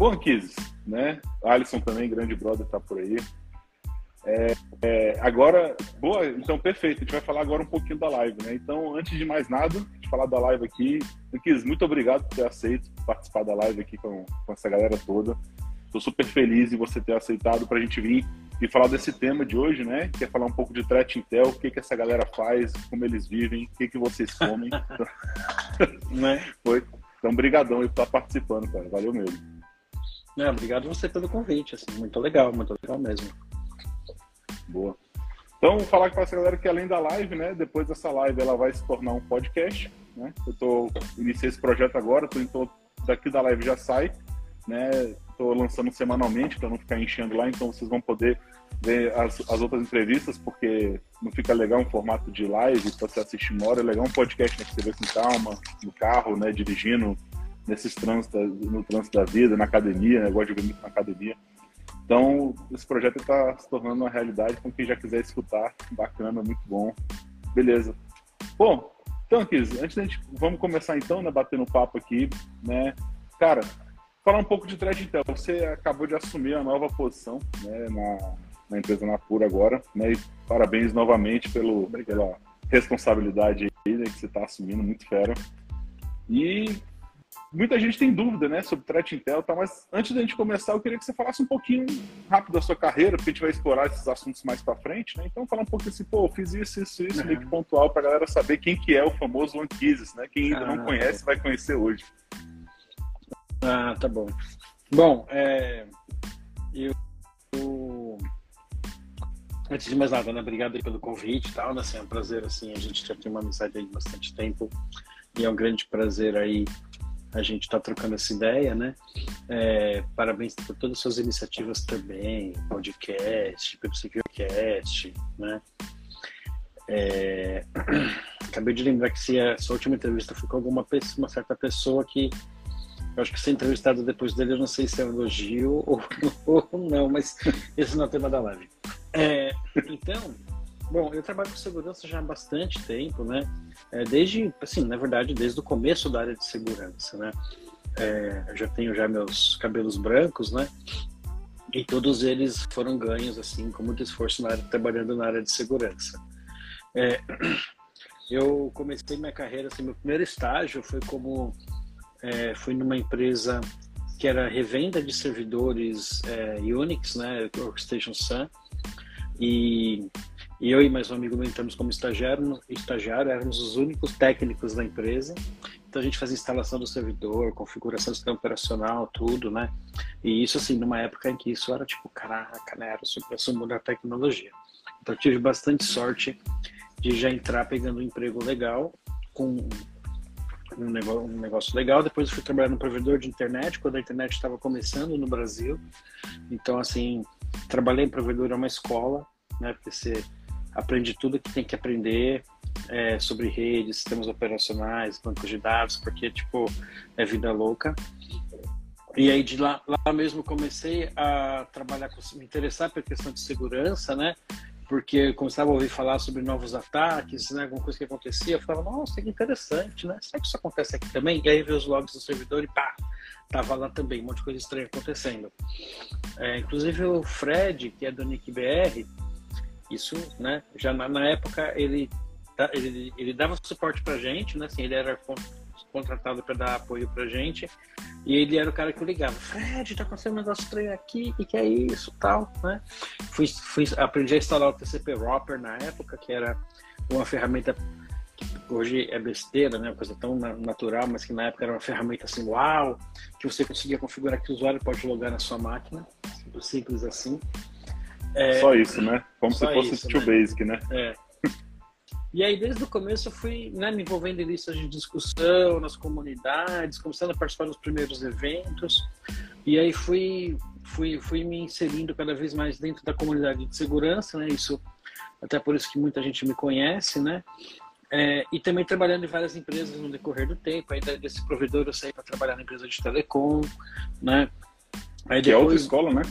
Bom, Kiz, né? Alisson também, grande brother, tá por aí. É, é, agora, boa, então perfeito. A gente vai falar agora um pouquinho da live, né? Então, antes de mais nada, de falar da live aqui, Kiz, muito obrigado por ter aceito participar da live aqui com, com essa galera toda. Estou super feliz em você ter aceitado para a gente vir e falar desse tema de hoje, né? Que é falar um pouco de Threat Intel, o que, que essa galera faz, como eles vivem, o que, que vocês comem. né? Foi. Então, brigadão aí por estar participando, cara. Valeu mesmo. Não, obrigado você pelo convite, assim, muito legal, muito legal mesmo. Boa. Então, falar com essa galera que além da live, né, depois dessa live ela vai se tornar um podcast, né? Eu tô iniciei esse projeto agora, tô, tô daqui da live já sai, né? Estou lançando semanalmente para não ficar enchendo lá, então vocês vão poder ver as, as outras entrevistas, porque não fica legal um formato de live para você assistir uma hora, é legal um podcast né, que você vê com calma, no carro, né, dirigindo, nesses trânsitos, no trânsito da vida, na academia, né, eu gosto de ver muito na academia. Então, esse projeto está se tornando uma realidade, então quem já quiser escutar, bacana, muito bom. Beleza. Bom, então, Kiz, antes da gente, vamos começar então, né, batendo papo aqui, né, cara, falar um pouco de Thread Intel. Você acabou de assumir a nova posição né, na, na empresa Napura agora, né? E parabéns novamente pelo, pela responsabilidade aí, né, que você está assumindo, muito fera. E muita gente tem dúvida, né, sobre Threat Intel, tá? Mas antes da gente começar, eu queria que você falasse um pouquinho rápido da sua carreira, porque a gente vai explorar esses assuntos mais para frente, né? Então, falar um pouco assim, pô, fiz isso, isso, isso, uhum. meio que pontual para a galera saber quem que é o famoso One né? Quem ainda ah, não conhece vai conhecer hoje. Ah, tá bom. Bom, é, eu, antes de mais nada, né, obrigado pelo convite e tal, né, assim, é um prazer, assim, a gente já tem uma amizade aí de bastante tempo e é um grande prazer aí a gente estar tá trocando essa ideia, né, é, parabéns por todas as suas iniciativas também, podcast, PepsiCast, né, é, acabei de lembrar que se a sua última entrevista foi com alguma pessoa, uma certa pessoa que eu acho que ser entrevistado depois dele, eu não sei se é um elogio ou, ou não, mas esse não é o tema da live. É, então, bom, eu trabalho com segurança já há bastante tempo, né? É, desde, assim, na verdade, desde o começo da área de segurança, né? É, eu já tenho já meus cabelos brancos, né? E todos eles foram ganhos, assim, com muito esforço na área, trabalhando na área de segurança. É, eu comecei minha carreira, assim, meu primeiro estágio foi como é, fui numa empresa que era revenda de servidores é, Unix, né, Workstation Sun, e, e, eu e mais um amigo entramos como estagiário, estagiário, éramos os únicos técnicos da empresa, então a gente fazia instalação do servidor, configuração do sistema operacional, tudo, né, e isso assim, numa época em que isso era tipo, caraca, né, era super sumo da tecnologia. Então tive bastante sorte de já entrar pegando um emprego legal, com um negócio, um negócio legal. Depois eu fui trabalhar no provedor de internet, quando a internet estava começando no Brasil. Então, assim, trabalhei em provedor é uma escola, né? Porque você aprende tudo que tem que aprender é, sobre redes, sistemas operacionais, bancos de dados, porque, tipo, é vida louca. E aí de lá, lá mesmo comecei a trabalhar, me interessar pela questão de segurança, né? porque começava a ouvir falar sobre novos ataques, né, alguma coisa que acontecia, eu falava, nossa, que interessante, né? Será que isso acontece aqui também? E aí veio os logs do servidor e pá, tava lá também, um monte de coisa estranha acontecendo. É, inclusive o Fred, que é do Nick BR, isso, né, já na, na época ele, ele, ele dava suporte pra gente, né, assim, ele era contratado para dar apoio pra gente. E ele era o cara que ligava, Fred, tá acontecendo um negócio estranho aqui, o que, é isso, tal, né? Fui, fui, aprendi a instalar o TCP Wrapper na época, que era uma ferramenta hoje é besteira, né? Uma coisa tão natural, mas que na época era uma ferramenta assim, uau, que você conseguia configurar que o usuário pode logar na sua máquina, simples assim. É, só isso, né? Como se fosse isso, Too né? Basic, né? É. E aí, desde o começo, eu fui né, me envolvendo em listas de discussão, nas comunidades, começando a participar dos primeiros eventos. E aí fui, fui, fui me inserindo cada vez mais dentro da comunidade de segurança, né? Isso, até por isso que muita gente me conhece, né? É, e também trabalhando em várias empresas no decorrer do tempo. Aí desse provedor eu saí para trabalhar na empresa de telecom, né? Aí depois... Que é outra escola, né?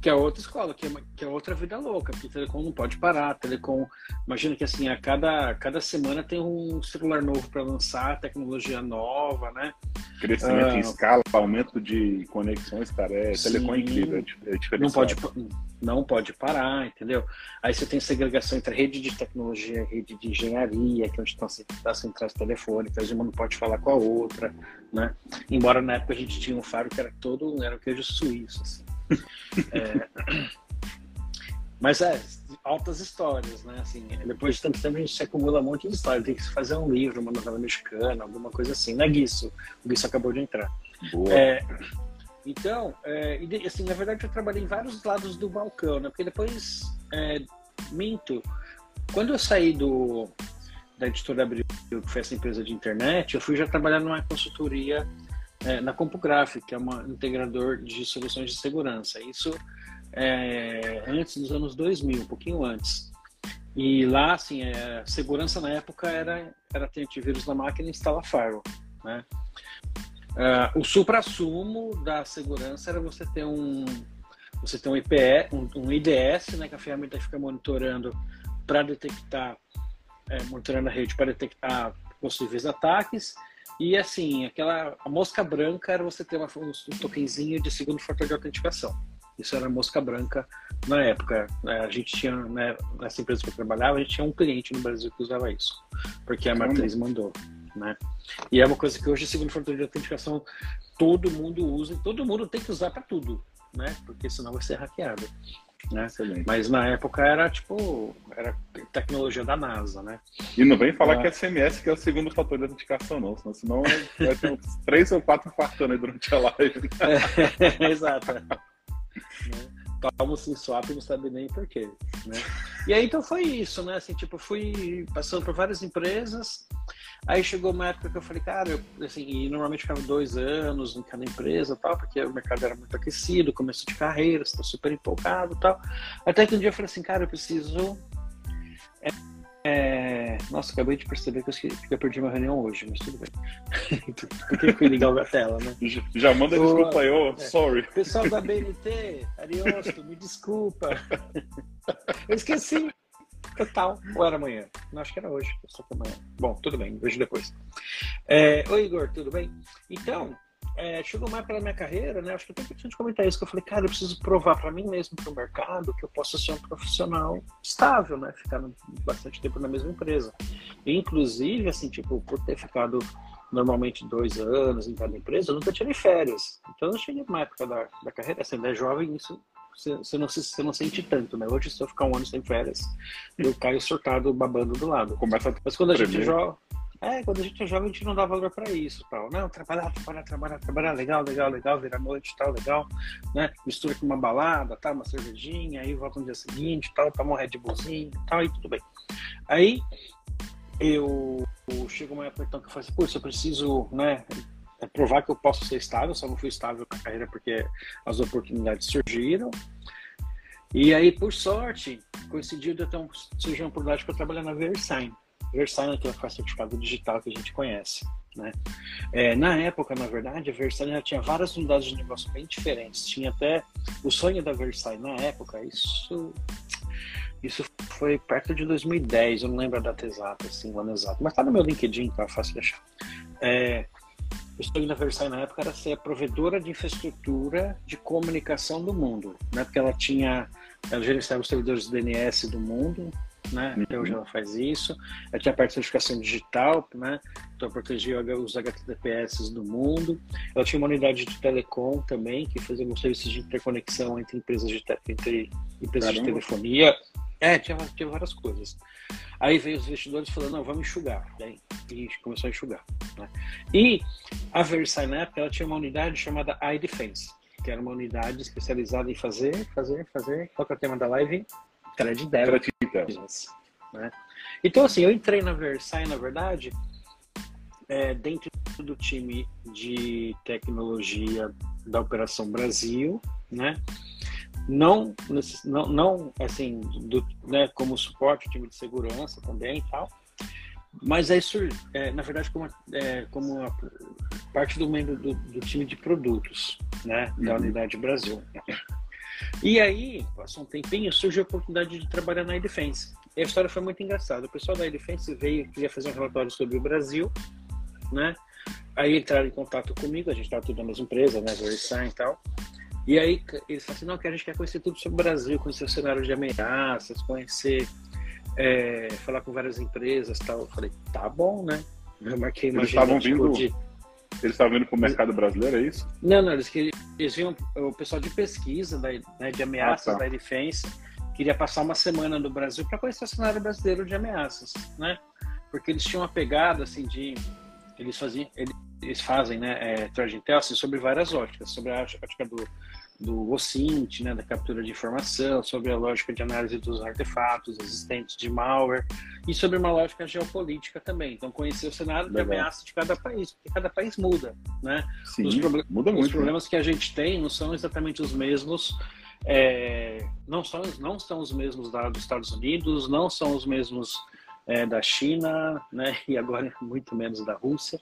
Que é outra escola, que é, que é outra vida louca, porque telecom não pode parar, telecom, imagina que assim, a cada, cada semana tem um celular novo para lançar, tecnologia nova, né? Crescimento ah, em escala, aumento de conexões, cara, é sim, telecom é incrível, é não pode, não pode parar, entendeu? Aí você tem segregação entre rede de tecnologia e rede de engenharia, que é onde estão as centrais telefônicas, uma não pode falar com a outra, né? Embora na época a gente tinha um faro que era todo, era um queijo suíço, assim. É... Mas é, altas histórias, né? Assim, depois de tanto tempo a gente se acumula um monte de histórias. Tem que fazer um livro, uma novela mexicana, alguma coisa assim. Não é Guiço. O Guiço acabou de entrar. É, então, é, assim, na verdade eu trabalhei em vários lados do balcão, né? Porque depois, é, minto, quando eu saí do, da editora Abril, que foi essa empresa de internet, eu fui já trabalhar numa consultoria é, na CompuGraph, que é um integrador de soluções de segurança. Isso é, antes dos anos 2000, um pouquinho antes. E lá, assim, é, segurança na época era, era ter antivírus na máquina e instalar firewall, né? Uh, o supra-sumo da segurança era você ter um você ter um IPE, um, um IDS, né, que a ferramenta fica monitorando para detectar, é, monitorando a rede para detectar possíveis ataques e assim, aquela a mosca branca era você ter uma, um tokenzinho de segundo fator de autenticação. Isso era mosca branca na época. Né? A gente tinha, né, nessa empresa que eu trabalhava, a gente tinha um cliente no Brasil que usava isso, porque a matriz mandou. Né? E é uma coisa que hoje, segundo fator de autenticação, todo mundo usa e todo mundo tem que usar para tudo, né? Porque senão vai ser hackeado. Né? Mas na época era tipo, era tecnologia da NASA, né? E não vem falar ah. que é SMS que é o segundo fator de autenticação, não, senão, senão vai ter uns três ou quatro infartando aí durante a live. É, exato. né? Toma sem swap não sabe nem porquê, né? E aí então foi isso, né? Assim, tipo, fui passando por várias empresas, Aí chegou uma época que eu falei, cara, eu, assim, e normalmente ficava dois anos em cada empresa tal, porque o mercado era muito aquecido, começo de carreira, você tá super empolgado tal. Até que um dia eu falei assim, cara, eu preciso. É, é... Nossa, acabei de perceber que eu, que eu perdi uma reunião hoje, mas tudo bem. Por que eu fui ligar a tela, né? Já, manda o... desculpa aí, oh, é. sorry. Pessoal da BNT, Ariosto, me desculpa. Eu esqueci. Total. Ou era amanhã? Não, acho que era hoje. Só que amanhã. Bom, tudo bem, vejo depois. É, Oi, Igor, tudo bem? Então, é, chegou mais pela minha carreira, né? Acho que é importante comentar isso, que eu falei, cara, eu preciso provar para mim mesmo, para o mercado, que eu posso ser um profissional estável, né? Ficar bastante tempo na mesma empresa. E, inclusive, assim, tipo, por ter ficado normalmente dois anos em cada empresa, eu nunca tirei férias. Então, eu cheguei numa época da, da carreira, assim, é jovem, isso você, não, você não sente tanto, né? Hoje, se eu ficar um ano sem férias, eu caio surtado, babando do lado. Começa Mas quando a gente joga. É, quando a gente é jovem, a gente não dá valor para isso, tal. Não, trabalhar, trabalhar, trabalhar, trabalhar, legal, legal, legal, virar noite, tal, legal, né? Mistura com uma balada, tal, uma cervejinha, aí volta no dia seguinte, tal, toma um Red Bullzinho, tal, e tudo bem. Aí, eu, eu chego uma época então que eu falo assim, eu preciso, né, é provar que eu posso ser estável, só não fui estável na carreira porque as oportunidades surgiram. E aí, por sorte, coincidiu de eu ter um, surgir uma oportunidade para trabalhar na Versign. Versign é aquele certificado digital que a gente conhece. Né? É, na época, na verdade, a Versign já tinha várias unidades de negócio bem diferentes. Tinha até o sonho da Versign na época, isso isso foi perto de 2010, eu não lembro a data exata, assim, o ano exato, mas tá no meu LinkedIn, tá fácil de achar. É, o sonho da Versailles na época era ser a provedora de infraestrutura de comunicação do mundo, né? Porque ela tinha, ela gerenciava os servidores do DNS do mundo, né? Até hoje ela faz isso. Ela tinha a parte de certificação digital, né? Então protegia os HTTPS do mundo. Ela tinha uma unidade de telecom também, que fazia um serviços de interconexão entre empresas de, entre empresas de telefonia. É, tinha, tinha várias coisas. Aí veio os investidores falando, não, vamos enxugar. Daí, e começou a enxugar. Né? E a Versailles, na época, ela tinha uma unidade chamada iDefense, que era uma unidade especializada em fazer, fazer, fazer. Qual que é o tema da live? Thread Intelligence. Né? Então, assim, eu entrei na Versailles, na verdade, é, dentro do time de tecnologia da Operação Brasil, né? não, não, não assim, do, né, como suporte, time de segurança também e tal, mas aí, é, na verdade, como, é, como parte do membro do, do, time de produtos, né, da uhum. Unidade Brasil. E aí, passou um tempinho, surgiu a oportunidade de trabalhar na Edefense. E a história foi muito engraçada. O pessoal da Edefense veio, queria fazer um relatório sobre o Brasil, né? Aí entraram em contato comigo, a gente estava tudo na mesma empresa, né? Verisign e tal. E aí eles falaram assim, não, que a gente quer conhecer tudo sobre o Brasil, conhecer o cenário de ameaças, conhecer, é, falar com várias empresas tal. Eu falei, tá bom, né? Eu marquei uma Eles estavam tipo, vindo. De... Eles estavam vindo para o mercado brasileiro, é isso? Não, não, eles, eles vinham, o pessoal de pesquisa da, né, de ameaças ah, tá. da Defense queria passar uma semana no Brasil para conhecer o cenário brasileiro de ameaças, né? Porque eles tinham uma pegada assim de eles faziam eles fazem, né, é, intel assim, sobre várias óticas, sobre a ótica do do OSINT, né, da captura de informação, sobre a lógica de análise dos artefatos existentes de malware e sobre uma lógica geopolítica também. Então, conhecer o cenário Legal. de ameaça de cada país, porque cada país muda, né? Sim, os muda muito. Os problemas né? que a gente tem não são exatamente os mesmos, é, não, são, não são os mesmos da, dos Estados Unidos, não são os mesmos é, da China, né? E agora muito menos da Rússia,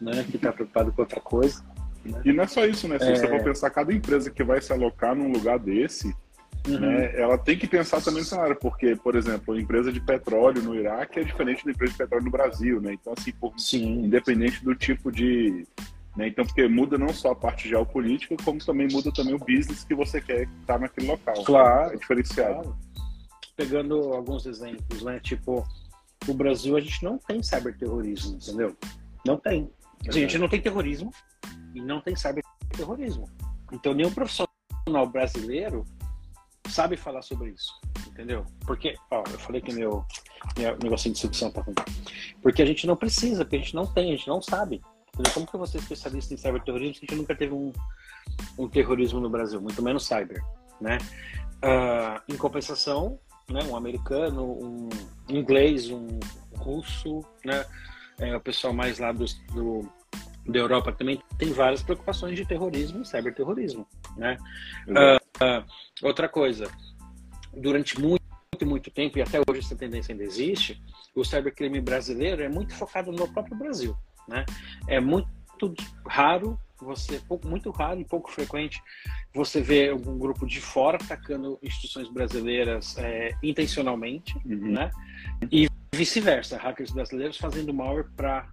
né? Que está preocupado com outra coisa. Né? E não é só isso, né? Se é... você for pensar, cada empresa que vai se alocar num lugar desse, uhum. né, ela tem que pensar também no cenário, porque, por exemplo, a empresa de petróleo no Iraque é diferente da empresa de petróleo no Brasil, né? Então, assim, por, Sim. independente do tipo de. Né? Então, porque muda não só a parte geopolítica, como também muda também o business que você quer estar naquele local. Claro. É diferenciado. Claro. Pegando alguns exemplos, né? Tipo, o Brasil a gente não tem cyberterrorismo, entendeu? Não tem. a gente não tem terrorismo, e não tem cyberterrorismo. Então, nenhum profissional brasileiro sabe falar sobre isso, entendeu? Porque, ó, eu falei que meu, meu negocinho de sucção tá ruim. Porque a gente não precisa, porque a gente não tem, a gente não sabe. Entendeu? Como que você é especialista em cyberterrorismo se a gente nunca teve um, um terrorismo no Brasil, muito menos cyber, né? Uh, em compensação, né, um americano, um inglês, um russo, né, é, o pessoal mais lá do, do da Europa também tem várias preocupações de terrorismo e cyberterrorismo, né? Uh, uh, outra coisa, durante muito, muito tempo, e até hoje essa tendência ainda existe, o cybercrime brasileiro é muito focado no próprio Brasil, né? É muito raro você muito raro e pouco frequente você vê algum grupo de fora atacando instituições brasileiras é, intencionalmente, uhum. né? E vice-versa, hackers brasileiros fazendo malware para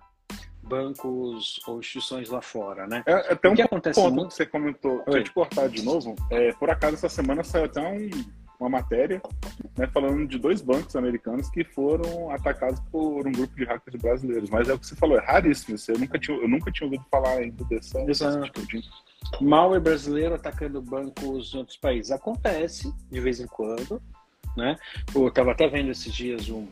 bancos ou instituições lá fora, né? É, até um que acontece ponto muito... que você comentou, deixa eu te cortar de novo, é, por acaso essa semana saiu até um, uma matéria né, falando de dois bancos americanos que foram atacados por um grupo de hackers brasileiros, mas é o que você falou, é raríssimo, eu nunca tinha, eu nunca tinha ouvido falar ainda dessa, Exato. Malware brasileiro atacando bancos em outros países. Acontece de vez em quando, né? Eu estava até vendo esses dias um,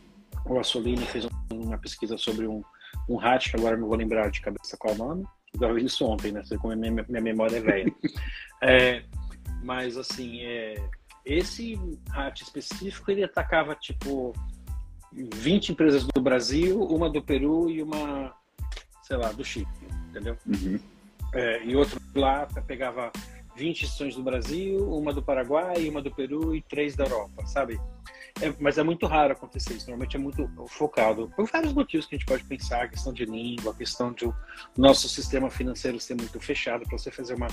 o Assolini fez uma pesquisa sobre um um hat, que agora não vou lembrar de cabeça qual é o nome. Eu vi isso ontem, né? Como minha, minha memória é velha. é, mas, assim, é, esse hat específico, ele atacava, tipo, 20 empresas do Brasil, uma do Peru e uma, sei lá, do Chile, entendeu? Uhum. É, e outro lá pegava 20 instituições do Brasil, uma do Paraguai, uma do Peru e três da Europa, sabe? É, mas é muito raro acontecer isso. Normalmente é muito focado por vários motivos que a gente pode pensar: a questão de língua, a questão de o nosso sistema financeiro ser muito fechado. Para você fazer uma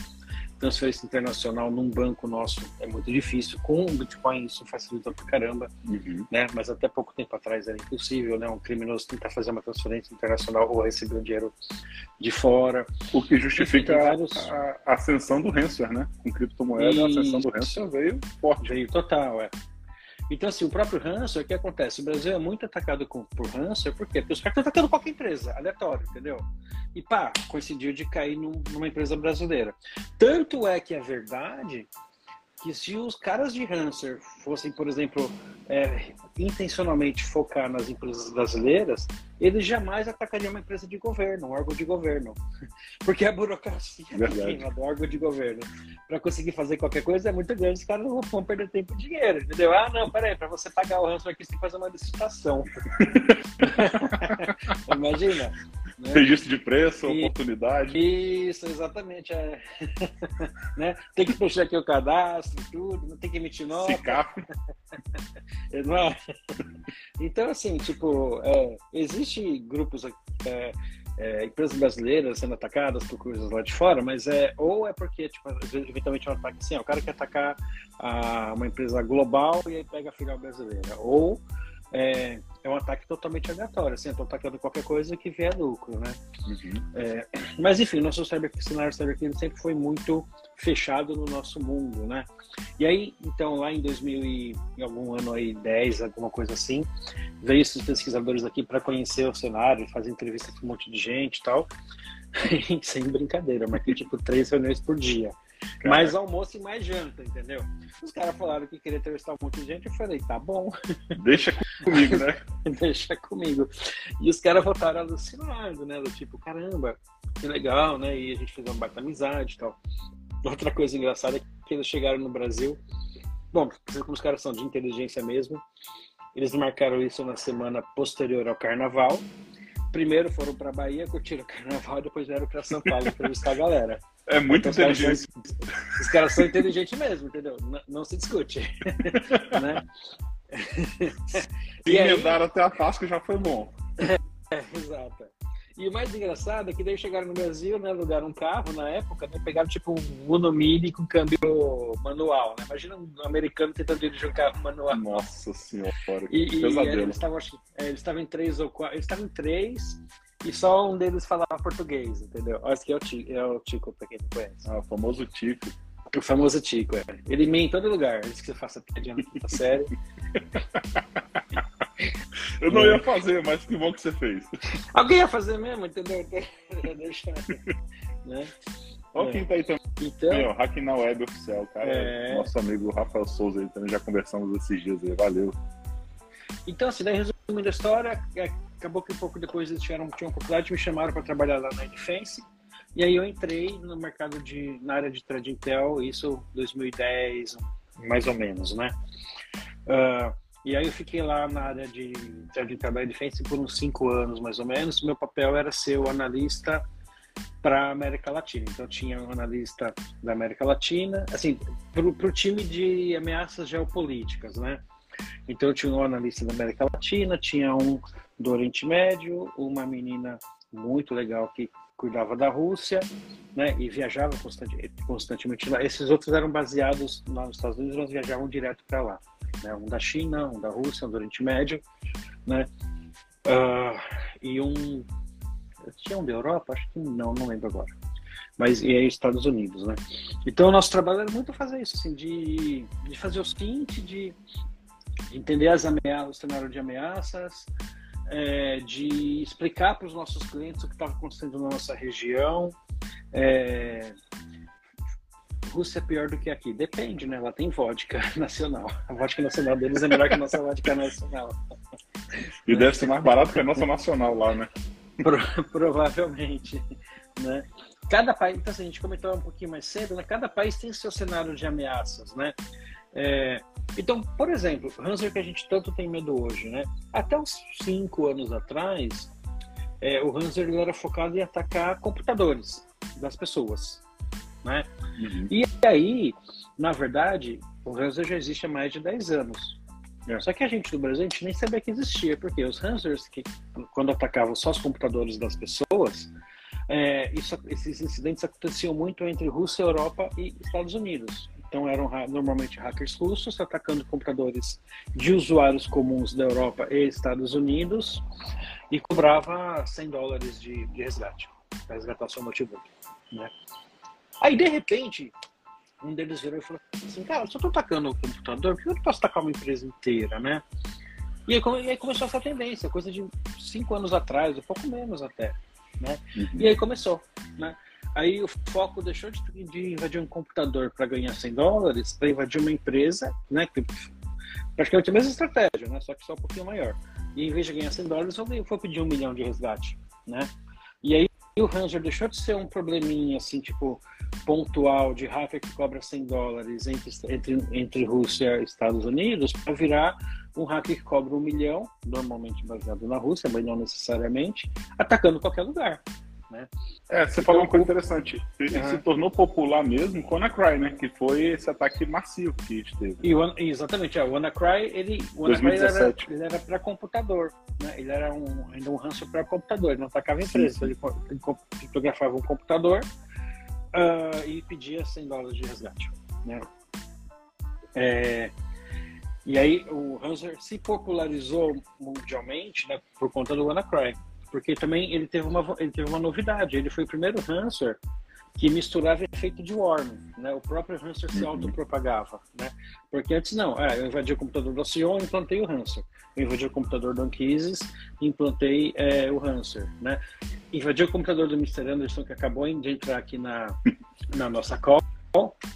transferência internacional num banco nosso é muito difícil. Com o Bitcoin isso facilita pra caramba, uhum. né? Mas até pouco tempo atrás era impossível, né? Um criminoso tentar fazer uma transferência internacional ou receber um dinheiro de fora. O que justifica vários... a, a, ascensão do ransomware, né? Com criptomoeda, e... a ascensão do ransomware veio forte. Veio total, é. Então, assim, o próprio ransomware, o que acontece? O Brasil é muito atacado com, por ransomware, por quê? Porque os caras estão atacando qualquer empresa, aleatório, entendeu? E pá, coincidiu de cair num, numa empresa brasileira. Tanto é que é verdade que se os caras de Hanser fossem, por exemplo, é, intencionalmente focar nas empresas brasileiras, eles jamais atacariam uma empresa de governo, um órgão de governo. Porque a burocracia do órgão de governo para conseguir fazer qualquer coisa é muito grande, os caras não vão perder tempo e dinheiro, entendeu? Ah, não, peraí, para você pagar o Hanser aqui, você tem que fazer uma licitação. Imagina. Né? Registro de preço, e, oportunidade. Isso, exatamente. É. né? Tem que fechar aqui o cadastro, tudo, não tem que emitir nota. CICAP. não. Então, assim, tipo, é, existe grupos é, é, empresas brasileiras sendo atacadas por coisas lá de fora, mas é ou é porque tipo, eventualmente é um ataque assim, ó, o cara quer atacar a, uma empresa global e aí pega a filial brasileira, ou é, é um ataque totalmente aleatório, assim, estou atacando qualquer coisa que vier lucro, né? Uhum. É, mas enfim, nosso cyber, cenário cybercrime sempre foi muito fechado no nosso mundo, né? E aí, então, lá em 2000 e em algum ano aí, 10, alguma coisa assim, veio esses pesquisadores aqui para conhecer o cenário, fazer entrevistas com um monte de gente e tal. sem brincadeira, marquei tipo três reuniões por dia. Cara. Mais almoço e mais janta, entendeu? Os caras falaram que queria entrevistar um monte de gente, eu falei, tá bom. Deixa comigo, né? Deixa comigo. E os caras voltaram alucinados, né? Do tipo, caramba, que legal, né? E a gente fez uma baita amizade e tal. Outra coisa engraçada é que eles chegaram no Brasil. Bom, como os caras são de inteligência mesmo, eles marcaram isso na semana posterior ao carnaval. Primeiro foram para Bahia, curtiram o carnaval, depois vieram para São Paulo entrevistar a galera. É muito então, inteligente. Os caras, são, os caras são inteligentes mesmo, entendeu? Não, não se discute. né? Se emendaram até a Páscoa já foi bom. É, é, exato. E o mais engraçado é que daí chegaram no Brasil, né, alugaram um carro na época, né, pegaram tipo um Uno Mini com câmbio manual, né? Imagina um americano tentando dirigir um carro manual. Nossa senhora, e, e eles estavam é, eles estavam em três ou quatro, eles estavam em três e só um deles falava português, entendeu? Esse aqui é o Tico, é o Tico pra quem não conhece. Ah, o famoso Tico. O famoso Tico, é. Ele mente em todo lugar, ele que você faça piadinha na quinta série. Eu não ia fazer, mas que bom que você fez. Alguém ia fazer mesmo, entendeu? Deixa. né? Olha é. quem tá aí também. Então, Hack na Web Oficial, cara. É... Nosso amigo Rafael Souza, aí também já conversamos esses dias aí. Valeu. Então, assim, daí resumindo a história, é, acabou que um pouco depois eles tiveram, tinham oportunidade, me chamaram para trabalhar lá na Defense. E aí eu entrei no mercado de, na área de trading Intel, isso 2010, mais ou menos, né? Uh, e aí eu fiquei lá na área de Trading Trabalho Defense por uns cinco anos, mais ou menos. Meu papel era ser o analista para América Latina. Então tinha um analista da América Latina, assim, para o time de ameaças geopolíticas, né? Então eu tinha um analista da América Latina, tinha um do Oriente Médio, uma menina muito legal que cuidava da Rússia, né? E viajava constantemente, lá. Esses outros eram baseados lá nos Estados Unidos, mas viajavam direto para lá né? um da China, um da Rússia, um do Oriente Médio, né? Uh, e um tinha um da Europa, acho que não, não lembro agora. Mas e aí Estados Unidos, né? Então o nosso trabalho era muito fazer isso, assim, de, de fazer o seguinte, de entender as ameaças, o cenário de ameaças, é, de explicar para os nossos clientes o que estava acontecendo na nossa região, é, Rússia é pior do que aqui? Depende, né? Ela tem vodka nacional. A vodka nacional deles é melhor que a nossa vodka nacional. E deve ser mais barato que a nossa nacional lá, né? Pro, provavelmente, né? Cada país, então assim, a gente comentou um pouquinho mais cedo, né? Cada país tem seu cenário de ameaças, né? É, então, por exemplo, o Hanser que a gente tanto tem medo hoje, né? Até uns cinco anos atrás, é, o Hanser era focado em atacar computadores das pessoas, né? Uhum. E aí, na verdade, o Ransomware já existe há mais de 10 anos. É. Só que a gente do Brasil, a gente nem sabia que existia, porque os ransomwares, que quando atacavam só os computadores das pessoas, é, isso, esses incidentes aconteciam muito entre Rússia, Europa e Estados Unidos. Então eram normalmente hackers russos atacando computadores de usuários comuns da Europa e Estados Unidos e cobrava 100 dólares de, de resgate para resgatar seu notebook. Né? Aí, de repente, um deles virou e falou assim, cara, se eu tô atacando o computador, por que eu não posso atacar uma empresa inteira, né? E aí, e aí, começou essa tendência, coisa de cinco anos atrás, um pouco menos até, né? Uhum. E aí começou, né? Aí o foco deixou de, de invadir um computador para ganhar 100 dólares para invadir uma empresa, né? Que, praticamente a mesma estratégia, né? Só que só um pouquinho maior. E em vez de ganhar 100 dólares, vou pedir um milhão de resgate, né? E aí o Ranger deixou de ser um probleminha, assim, tipo, pontual de hacker que cobra 100 dólares entre, entre, entre Rússia e Estados Unidos para virar um hacker que cobra um milhão, normalmente baseado na Rússia, mas não necessariamente, atacando qualquer lugar. Né? É, você então, falou uma coisa interessante. Ele se tornou popular mesmo com o WannaCry, né? Que foi esse ataque massivo que a gente teve. E o, exatamente, é, o WannaCry, ele, o WannaCry ele era para computador, né? Ele era um, ainda um ransom para computador, ele não atacava empresa, ele, ele criptografava um computador uh, e pedia 100 dólares de resgate, né? É, e aí o Hanser se popularizou mundialmente né, por conta do WannaCry porque também ele teve uma, ele teve uma novidade. Ele foi o primeiro Hanser que misturava efeito de worm, né? O próprio Hanser se uhum. autopropagava, né? Porque antes não, ah, eu invadi o computador do Sion, implantei o Hanser. Eu invadi o computador do Anquises, implantei é, o Hanser, né? Invadi o computador do Mr. Anderson, que acabou de entrar aqui na, na nossa call,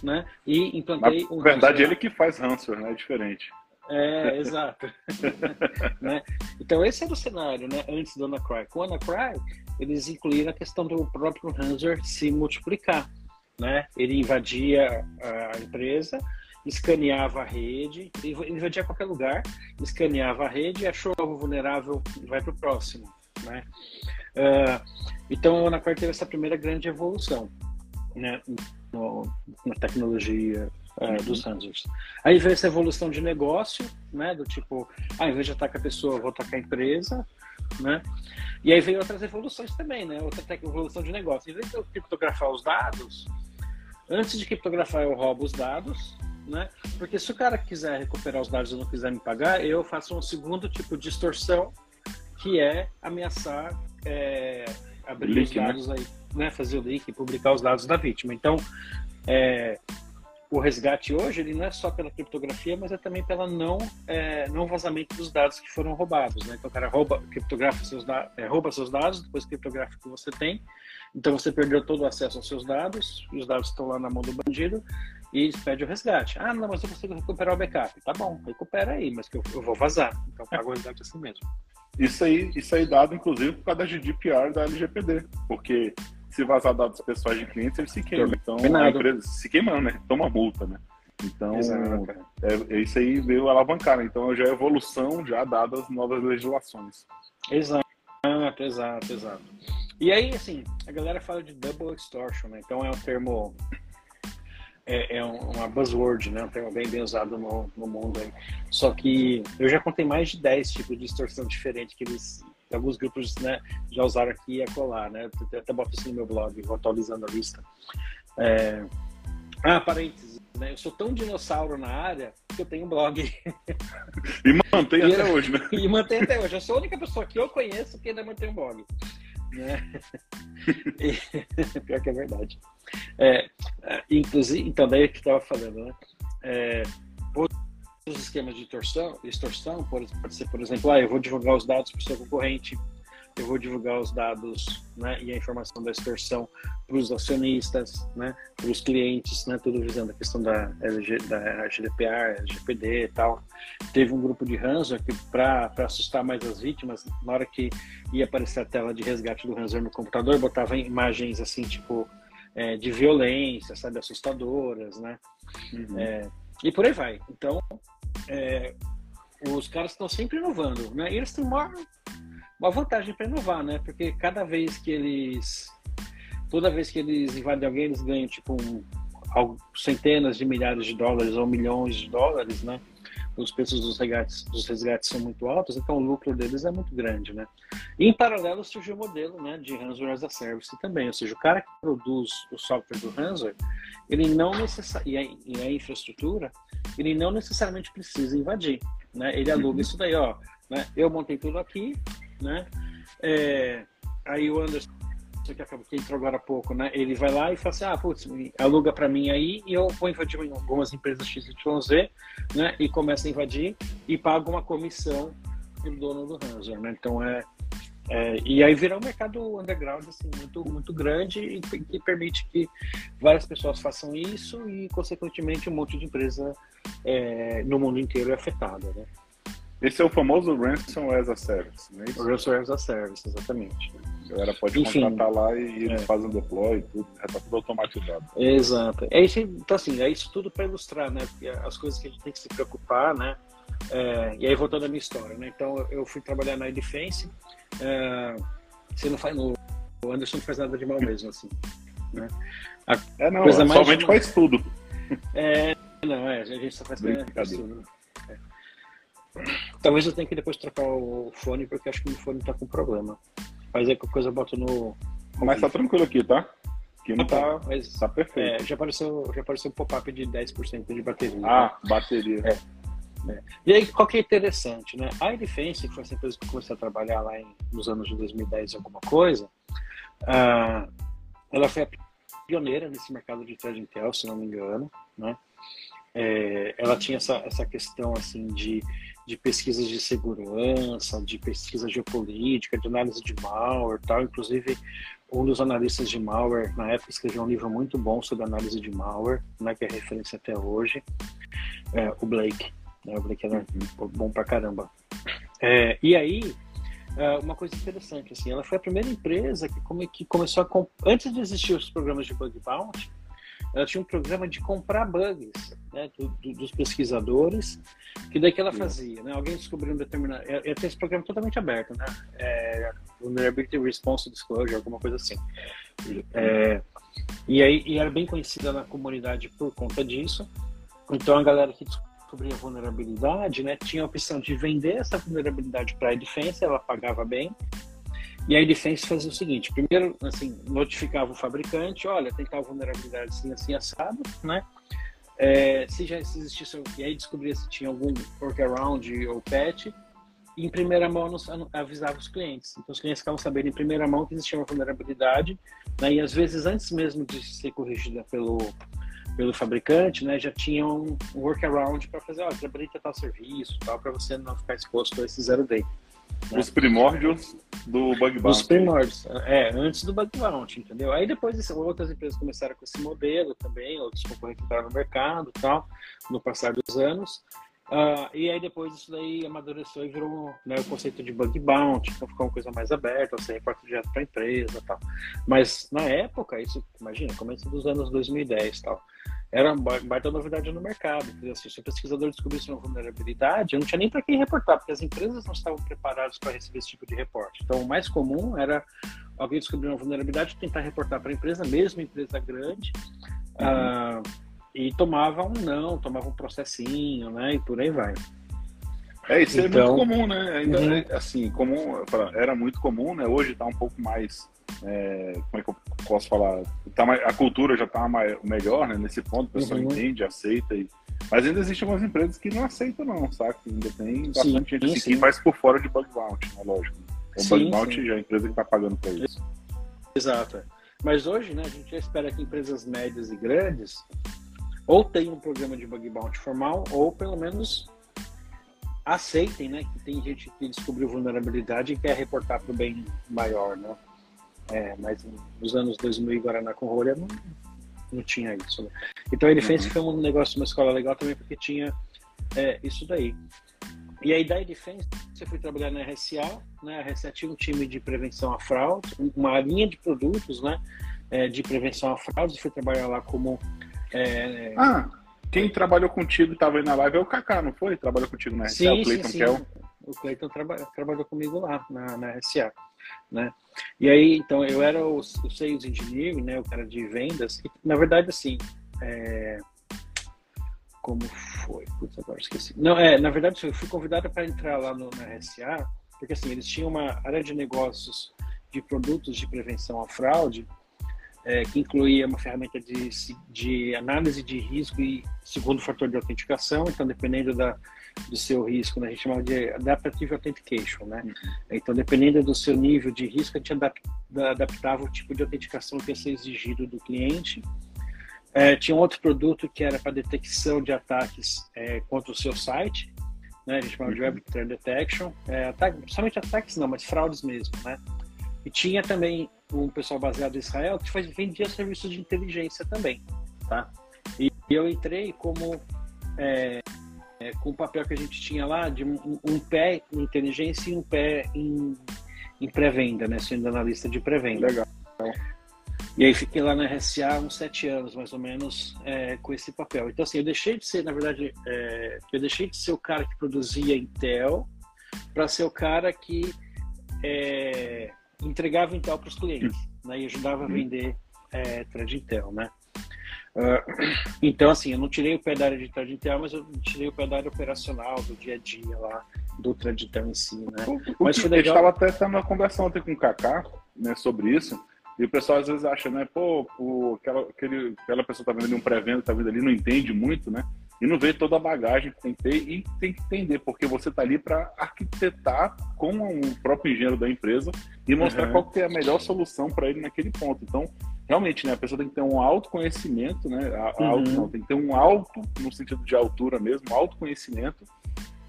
né? E implantei Na verdade, ele que faz Hanser, né? É diferente. É, exato. né? Então esse era o cenário, né? Antes do Anacry. Com o Anacry, eles incluíram a questão do próprio Hanser se multiplicar, né? Ele invadia a empresa, escaneava a rede, invadia qualquer lugar, escaneava a rede, achou algo vulnerável, vai para o próximo, né? Uh, então o Anacry teve essa primeira grande evolução, né? No, na tecnologia é, dos Rangers. Aí veio essa evolução de negócio, né? Do tipo, ah, em vez de atacar a pessoa, vou atacar a empresa, né? E aí veio outras evoluções também, né? Outra evolução de negócio. Em vez de eu criptografar os dados, antes de criptografar eu roubo os dados, né? Porque se o cara quiser recuperar os dados e não quiser me pagar, eu faço um segundo tipo de extorsão, que é ameaçar é, abrir leak, os né? dados né? aí, né? Fazer o leak, publicar os dados da vítima. Então, é, o resgate hoje ele não é só pela criptografia, mas é também pela não é, não vazamento dos dados que foram roubados, né? Então o cara rouba, criptografa seus é, rouba seus dados, depois criptografa o que você tem, então você perdeu todo o acesso aos seus dados, e os dados estão lá na mão do bandido e pede o resgate. Ah, não, mas eu consigo recuperar o backup. Tá bom, recupera aí, mas que eu, eu vou vazar. Então paga o resgate assim mesmo. Isso aí, isso aí dado inclusive por causa da GDPR da LGPD, porque se vazar dados pessoais de clientes, ele se queima. Então, a empresa se queima, né? Toma multa, né? Então, é, é, isso aí veio alavancar, né? Então, já é evolução já dadas novas legislações. Exato, exato, exato. E aí, assim, a galera fala de double extortion, né? Então, é um termo... É, é uma buzzword, né? Um termo bem, bem usado no, no mundo aí. Só que eu já contei mais de 10 tipos de extorsão diferentes que eles alguns grupos né, já usaram aqui e colar, né? Eu até boto isso no meu blog, vou atualizando a lista. É... Ah, parênteses, né? Eu sou tão dinossauro na área que eu tenho um blog. E mantém até hoje, né? E mantém até hoje. Eu sou a única pessoa que eu conheço que ainda mantém um blog. Né? E... Pior que é verdade. É, é inclusive, então, daí que estava falando, né? É, os esquemas de extorsão, extorsão pode, pode ser, por exemplo, ah, eu vou divulgar os dados para o seu concorrente, eu vou divulgar os dados né, e a informação da extorsão para os acionistas, né, para os clientes, né, tudo visando a questão da, LG, da GDPR, LGPD e tal. Teve um grupo de ransomware que, para assustar mais as vítimas, na hora que ia aparecer a tela de resgate do ransomware no computador, botava imagens assim, tipo, é, de violência, sabe, assustadoras, né? Uhum. É, e por aí vai. Então, é, os caras estão sempre inovando, né? E eles têm uma, uma vantagem para inovar, né? Porque cada vez que eles. Toda vez que eles invadem alguém, eles ganham, tipo, um, centenas de milhares de dólares ou milhões de dólares, né? os preços dos resgates, dos resgates são muito altos, então o lucro deles é muito grande, né? E em paralelo surgiu o modelo, né, de ransomware as a service também, ou seja, o cara que produz o software do ransomware, ele não necessariamente e, a infraestrutura, ele não necessariamente precisa invadir, né? Ele aluga uhum. isso daí, ó, né? Eu montei tudo aqui, né? É, aí o Anderson que acabou que entrou agora há pouco, né? Ele vai lá e fala assim, ah, putz, aluga para mim aí e eu vou invadir algumas empresas XYZ, né? E começa a invadir e paga uma comissão pelo dono do ransomware, né? Então é, é, e aí vira um mercado underground assim, muito, muito grande e que permite que várias pessoas façam isso e, consequentemente, um monte de empresa é, no mundo inteiro é afetada. Né? Esse é o famoso Ransomware as a Service, não é isso? Ransomware as a Service, exatamente. A galera pode Enfim, contratar lá e eles é. fazem o deploy e tudo, já tá tudo automatizado. Exato. É isso, então, assim, é isso tudo para ilustrar, né? As coisas que a gente tem que se preocupar, né? É, e aí, voltando à minha história, né? Então, eu fui trabalhar na iDefense, é, você não faz no o Anderson não faz nada de mal mesmo, assim. Né? A é, não, coisa somente faz tudo. É, não, é, a gente só faz, tudo. É. Talvez eu tenha que depois trocar o fone, porque acho que o fone tá com problema. Mas aí qualquer coisa eu boto no. Mas tá tranquilo aqui, tá? Aqui não tá, tá, mas, tá perfeito. É, já apareceu, já apareceu um pop-up de 10% de bateria. Ah, né? bateria. É. É. E aí, qual que é interessante, né? A iDefense, que foi essa empresa que eu comecei a trabalhar lá em, nos anos de 2010 alguma coisa, uh, ela foi a pioneira nesse mercado de thread Intel, se não me engano, né? É, ela tinha essa, essa questão, assim, de, de pesquisas de segurança, de pesquisa geopolítica, de análise de malware tal. Inclusive, um dos analistas de malware, na época, escreveu um livro muito bom sobre análise de malware, né, que é referência até hoje, é, o Blake. Né, o Blake era bom pra caramba. É, e aí, é, uma coisa interessante, assim, ela foi a primeira empresa que, come, que começou a... Antes de existir os programas de bug bounty, ela tinha um programa de comprar bugs né, do, do, dos pesquisadores, que daí que ela fazia, né? Alguém descobriu um determinado... Ela, ela tem esse programa totalmente aberto, né? É, Vulnerability Response Disclosure, alguma coisa assim. É, e aí e era bem conhecida na comunidade por conta disso. Então a galera que descobria a vulnerabilidade, né, tinha a opção de vender essa vulnerabilidade para a Defense, ela pagava bem, e a Defense fazia o seguinte: primeiro, assim, notificava o fabricante, olha, tem tal vulnerabilidade assim, assim, assado, né? É, se já existisse, e aí descobria se tinha algum workaround ou patch, e em primeira mão nos, avisava os clientes. Então os clientes ficavam sabendo em primeira mão que existia uma vulnerabilidade, né? e às vezes antes mesmo de ser corrigida pelo, pelo fabricante, né, já tinham um workaround para fazer, ó, oh, desabilita tal serviço, tal, para você não ficar exposto a esse zero day. Né? Os primórdios do bug bounty. Os primórdios, é, antes do bug bounty, entendeu? Aí depois outras empresas começaram com esse modelo também, outros concorrentes entraram no mercado tal, no passar dos anos. Uh, e aí depois isso daí amadureceu e virou né, o conceito de bug bounty, então ficou uma coisa mais aberta, você reporta direto para a empresa tal. Mas na época, isso, imagina, começo dos anos 2010 tal, era uma baita novidade no mercado. Assim, se o pesquisador descobrisse uma vulnerabilidade, não tinha nem para quem reportar, porque as empresas não estavam preparadas para receber esse tipo de reporte. Então, o mais comum era alguém descobrir uma vulnerabilidade, tentar reportar para a empresa, mesmo empresa grande, uhum. uh, e tomava um não, tomava um processinho, né? E por aí vai. É, isso então, é muito então, comum, né? Ainda uhum. é, assim, comum, era muito comum, né? Hoje está um pouco mais. É, como é que eu posso falar? Tá mais, a cultura já está melhor, né? Nesse ponto, o pessoal uhum. entende, aceita. E, mas ainda existem algumas empresas que não aceitam, não, saca? Ainda tem bastante sim, gente sim, assim, que faz por fora de bug bounty, né? Lógico. O sim, bug bounty já é a empresa que está pagando para isso. Exato. Mas hoje, né, a gente já espera que empresas médias e grandes ou tenham um programa de bug bounty formal, ou pelo menos aceitem, né, que tem gente que descobriu vulnerabilidade e quer reportar para o bem maior, né? É, mas nos anos 2000 em Guaraná com rolha não, não tinha isso. Né? Então ele fez uhum. foi um negócio, uma escola legal também porque tinha é, isso daí. E aí da Edifense você foi trabalhar na RSA, né? A RSA tinha um time de prevenção a fraude, uma linha de produtos, né? É, de prevenção a fraude. Você foi trabalhar lá como é... Ah, quem trabalhou contigo e estava aí na live é o Kaká, não foi? Trabalhou contigo na RSA, sim, o Cleiton Kel. O Cleiton traba trabalhou comigo lá na, na RSA, né? E aí, então, eu era o, o Sales Engineer, né? O cara de vendas. E, na verdade, assim, é... como foi? Putz, agora esqueci. Não, é, na verdade, eu fui convidado para entrar lá no, na RSA, porque assim, eles tinham uma área de negócios de produtos de prevenção à fraude é, que incluía uma ferramenta de, de análise de risco e segundo fator de autenticação. Então, dependendo da, do seu risco, né, a gente chama de Adaptive Authentication. Né? Uhum. Então, dependendo do seu nível de risco, a gente adaptava o tipo de autenticação que ia ser exigido do cliente. É, tinha um outro produto que era para detecção de ataques é, contra o seu site, né? a gente chamava de uhum. Web Threat Detection, é, ataque, somente ataques não, mas fraudes mesmo. Né? E tinha também um pessoal baseado em Israel que faz, vendia serviços de inteligência também, tá? E eu entrei como é, é, com o papel que a gente tinha lá de um, um pé em inteligência e um pé em, em pré-venda, né? Sendo analista de pré-venda. Legal. E aí fiquei lá na RSA uns sete anos, mais ou menos, é, com esse papel. Então, assim, eu deixei de ser, na verdade, é, eu deixei de ser o cara que produzia Intel para ser o cara que é, entregava Intel para os clientes, né? E ajudava a uhum. vender é, Thread Intel, né? Uh, então, assim, eu não tirei o pé da área de Thread Intel, mas eu tirei o pé da área operacional, do dia a dia lá, do Thread Intel em si, né? O, mas foi legal. Gente estava até tendo uma conversa ontem com o Kaká, né, sobre isso, e o pessoal às vezes acha, né, pô, pô aquela, aquele, aquela pessoa tá vendo um pré-venda, tá vendo ali, não entende muito, né? E não vê toda a bagagem que tem que ter e tem que entender, porque você está ali para arquitetar com o próprio engenheiro da empresa e mostrar uhum. qual que é a melhor solução para ele naquele ponto. Então, realmente, né, a pessoa tem que ter um autoconhecimento, né? A, a uhum. alto, não, tem que ter um alto, no sentido de altura mesmo, autoconhecimento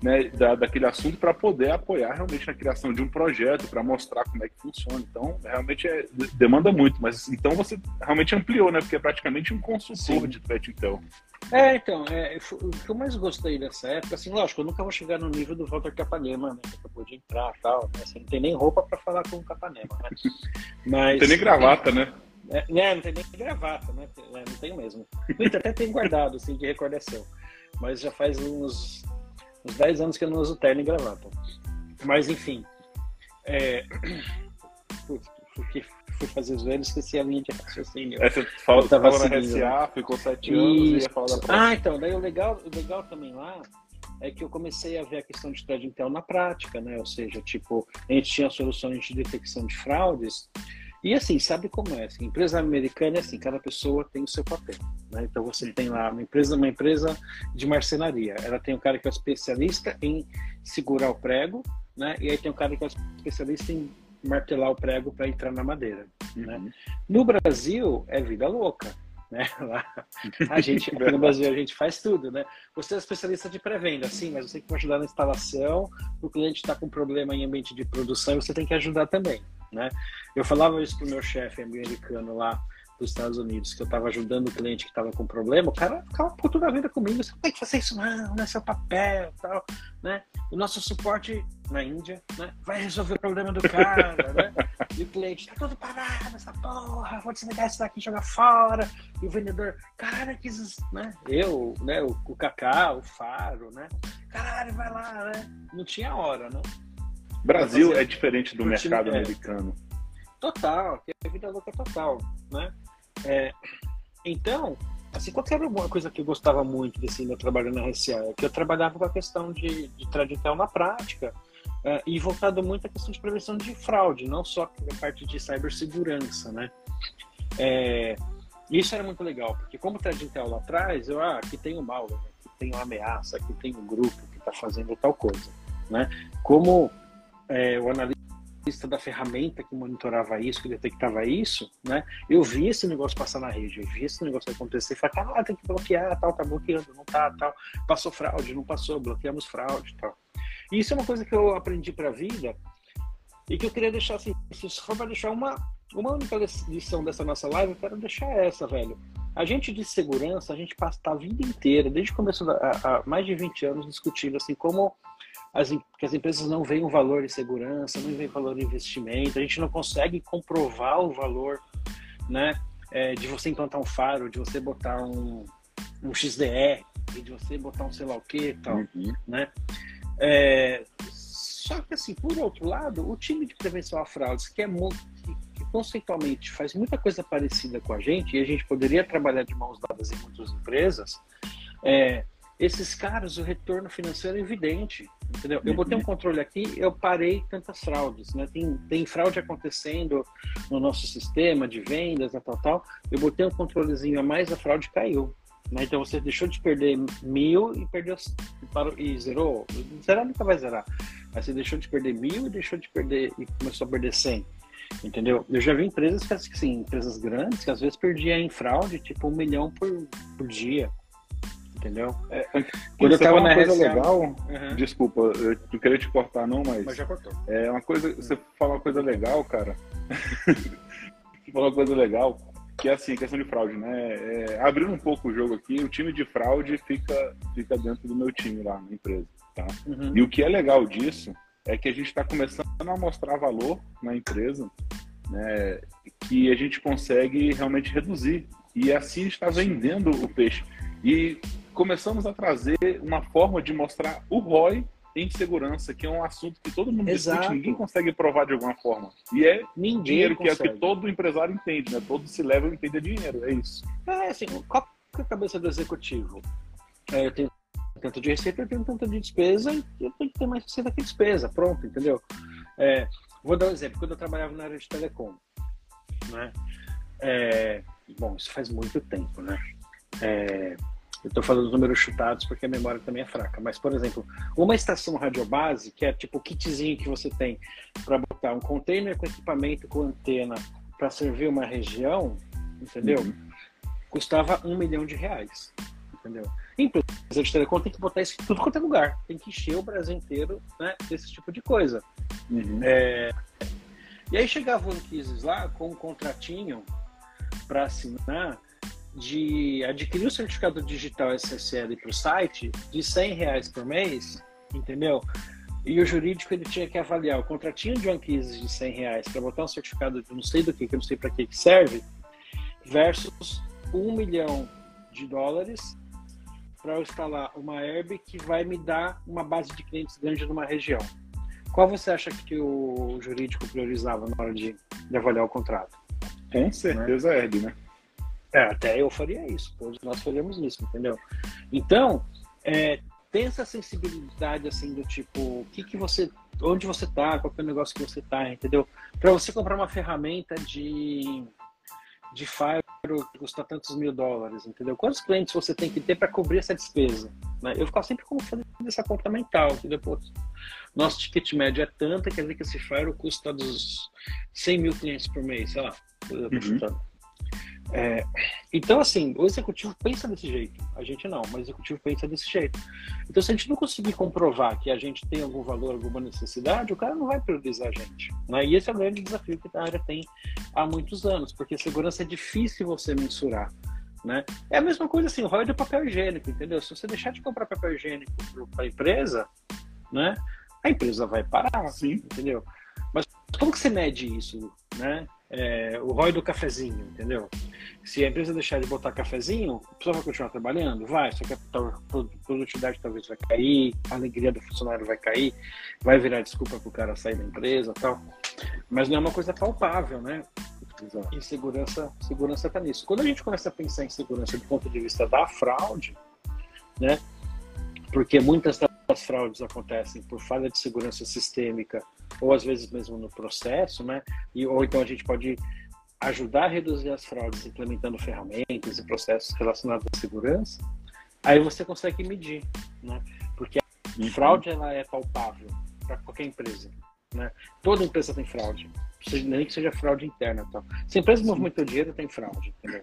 né, da, daquele assunto para poder apoiar realmente na criação de um projeto, para mostrar como é que funciona. Então, realmente é, demanda muito, mas então você realmente ampliou, né? Porque é praticamente um consultor Sim. de então. É, então, é, o que eu mais gostei dessa época, assim, lógico, eu nunca vou chegar no nível do Walter Capanema, né? Que acabou de entrar e tal, né? Assim, não tem nem roupa para falar com o Capanema, né? Mas, não tem nem gravata, né? É, né, não tem nem gravata, né? É, não tenho mesmo. Muito até tem guardado, assim, de recordação. Mas já faz uns uns 10 anos que eu não uso terno e gravata. Mas, enfim. É... Putz, fui, fui fazer zoeira e esqueci a linha de raciocínio. É, você falou, tava na RSA, ficou 7 anos e ia falar da próxima. Ah, então, daí o legal, o legal também lá é que eu comecei a ver a questão de thread Intel na prática, né? Ou seja, tipo, a gente tinha soluções de detecção de fraudes e assim, sabe como é? Assim, empresa americana é assim, cada pessoa tem o seu papel. Né? Então você tem lá uma empresa, uma empresa de marcenaria. Ela tem um cara que é especialista em segurar o prego, né? E aí tem um cara que é especialista em martelar o prego para entrar na madeira. Né? Uhum. No Brasil é vida louca. Né? Lá, a gente, no Brasil a gente faz tudo, né? Você é especialista de pré-venda, sim, mas você tem que ajudar na instalação, o cliente está com problema em ambiente de produção, você tem que ajudar também né? Eu falava isso pro meu chefe americano lá dos Estados Unidos, que eu estava ajudando o cliente que estava com problema, o cara ficava puto da vida comigo, você tem que fazer isso não, não é seu papel tal, né? O nosso suporte na Índia, né? Vai resolver o problema do cara, né? E o cliente, tá tudo parado essa porra, vou desligar isso daqui e jogar fora. E o vendedor, caralho, que né? Eu, né? O, o Cacá, o Faro, né? Caralho, vai lá, né? Não tinha hora, né? Brasil é diferente do mercado time, é. americano. Total, que é vida louca total, né? É, então, assim, qual era uma coisa que eu gostava muito desse meu trabalho na RCA? É que eu trabalhava com a questão de, de tradicional na prática é, e voltado muito à questão de prevenção de fraude, não só a parte de cibersegurança, né? É, isso era muito legal, porque como tradicional lá atrás, eu, ah, aqui tem um malware, aqui tem uma ameaça, aqui tem um grupo que está fazendo tal coisa, né? Como é, o analista da ferramenta que monitorava isso, que detectava isso, né? Eu vi esse negócio passar na rede, eu vi esse negócio acontecer, falei, ah, tem que bloquear, tal, tá bloqueando, não tá, tal, passou fraude, não passou, bloqueamos fraude, tal. E isso é uma coisa que eu aprendi para a vida e que eu queria deixar assim, for para deixar uma uma única lição dessa nossa live, eu quero deixar essa, velho. A gente de segurança, a gente passa a vida inteira, desde o começo, da, mais de 20 anos, discutindo assim como as, que as empresas não veem o valor em segurança, não veem o valor em investimento, a gente não consegue comprovar o valor né, é, de você implantar um faro, de você botar um, um XDR, de você botar um sei lá o que e tal, uhum. né? É, só que assim, por outro lado, o time de prevenção a fraudes, que é que, que conceitualmente faz muita coisa parecida com a gente, e a gente poderia trabalhar de mãos dadas em muitas empresas, é, esses caras, o retorno financeiro é evidente, entendeu? Eu botei um controle aqui, eu parei tantas fraudes, né? Tem, tem fraude acontecendo no nosso sistema de vendas, tal, tal. Eu botei um controlezinho a mais, a fraude caiu. Né? Então você deixou de perder mil e perdeu e zerou. Zerar nunca vai zerar. Mas você deixou de perder mil e deixou de perder e começou a perder cem. Entendeu? Eu já vi empresas que, assim, empresas grandes que às vezes perdiam em fraude tipo um milhão por, por dia entendeu? É, quando eu tava na coisa RSA... legal, uhum. desculpa, eu não queria te cortar não, mas, mas já cortou. É uma coisa, você fala uma coisa legal, cara. você fala uma coisa legal, que é assim, questão de fraude, né? É, abrindo um pouco o jogo aqui, o time de fraude fica, fica dentro do meu time lá na empresa, tá? Uhum. E o que é legal disso é que a gente está começando a mostrar valor na empresa, né? Que a gente consegue realmente reduzir e assim está vendendo o peixe. E começamos a trazer uma forma de mostrar o ROI em segurança, que é um assunto que todo mundo Exato. discute, ninguém consegue provar de alguma forma. E é Ninguém dinheiro que é o consegue. que todo empresário entende, né? Todo se leva entende dinheiro, é isso. É, assim, qual é a cabeça do executivo? É, eu tenho tanto de receita, eu tenho tanto de despesa, e eu tenho que ter mais receita que despesa, pronto, entendeu? É, vou dar um exemplo, quando eu trabalhava na área de telecom, né? É, bom, isso faz muito tempo, né? É, eu estou falando dos números chutados porque a memória também é fraca, mas, por exemplo, uma estação radiobase, que é tipo o kitzinho que você tem para botar um container com equipamento com antena para servir uma região, entendeu? Uhum. custava um milhão de reais. Entendeu? Empresa de telecom tem que botar isso em tudo quanto é lugar. Tem que encher o Brasil inteiro né, desse tipo de coisa. Uhum. É, E aí chegava o Anquises lá com um contratinho para assinar de adquirir o certificado digital SSL para o site de 100 reais por mês, entendeu? E o jurídico ele tinha que avaliar o contratinho de Anquises de 100 reais para botar um certificado de não sei do que, que eu não sei para que que serve, versus um milhão de dólares para eu instalar uma herb que vai me dar uma base de clientes grande numa região. Qual você acha que o jurídico priorizava na hora de, de avaliar o contrato? Com certeza é Herb, né? É, até eu faria isso, todos nós faríamos isso, entendeu? Então, é, tem essa sensibilidade assim do tipo, o que que você, onde você tá, qual que é o negócio que você tá, entendeu? Para você comprar uma ferramenta de de Fire que custa tantos mil dólares, entendeu? Quantos clientes você tem que ter para cobrir essa despesa? Né? Eu ficava sempre fazendo essa conta mental, entendeu? Pô, nosso ticket médio é tanto, quer dizer que esse Fire custa dos 100 mil clientes por mês, sei lá. Uhum. É, então, assim, o executivo pensa desse jeito. A gente não, mas o executivo pensa desse jeito. Então, se a gente não conseguir comprovar que a gente tem algum valor, alguma necessidade, o cara não vai priorizar a gente. Né? E esse é o grande desafio que a área tem há muitos anos, porque segurança é difícil você mensurar. Né? É a mesma coisa assim, o ROI do papel higiênico, entendeu? Se você deixar de comprar papel higiênico para a empresa, né, a empresa vai parar, Sim. entendeu? Mas como que você mede isso, né? É, o ROI do cafezinho, entendeu? Se a empresa deixar de botar cafezinho, a pessoa vai continuar trabalhando? Vai, só que a pro- produtividade talvez vai cair, a alegria do funcionário vai cair, vai virar desculpa para o cara sair da empresa tal. Mas não é uma coisa palpável, né? Exato. E segurança, segurança tá nisso. Quando a gente começa a pensar em segurança do ponto de vista da fraude, né? Porque muitas das fraudes acontecem por falha de segurança sistêmica ou às vezes mesmo no processo, né? E, ou então a gente pode ajudar a reduzir as fraudes implementando ferramentas e processos relacionados à segurança. Aí você consegue medir, né? Porque a fraude ela é palpável para qualquer empresa, né? Toda empresa tem fraude, nem que seja fraude interna, tal. Se a empresa movimenta dinheiro, tem fraude, entendeu?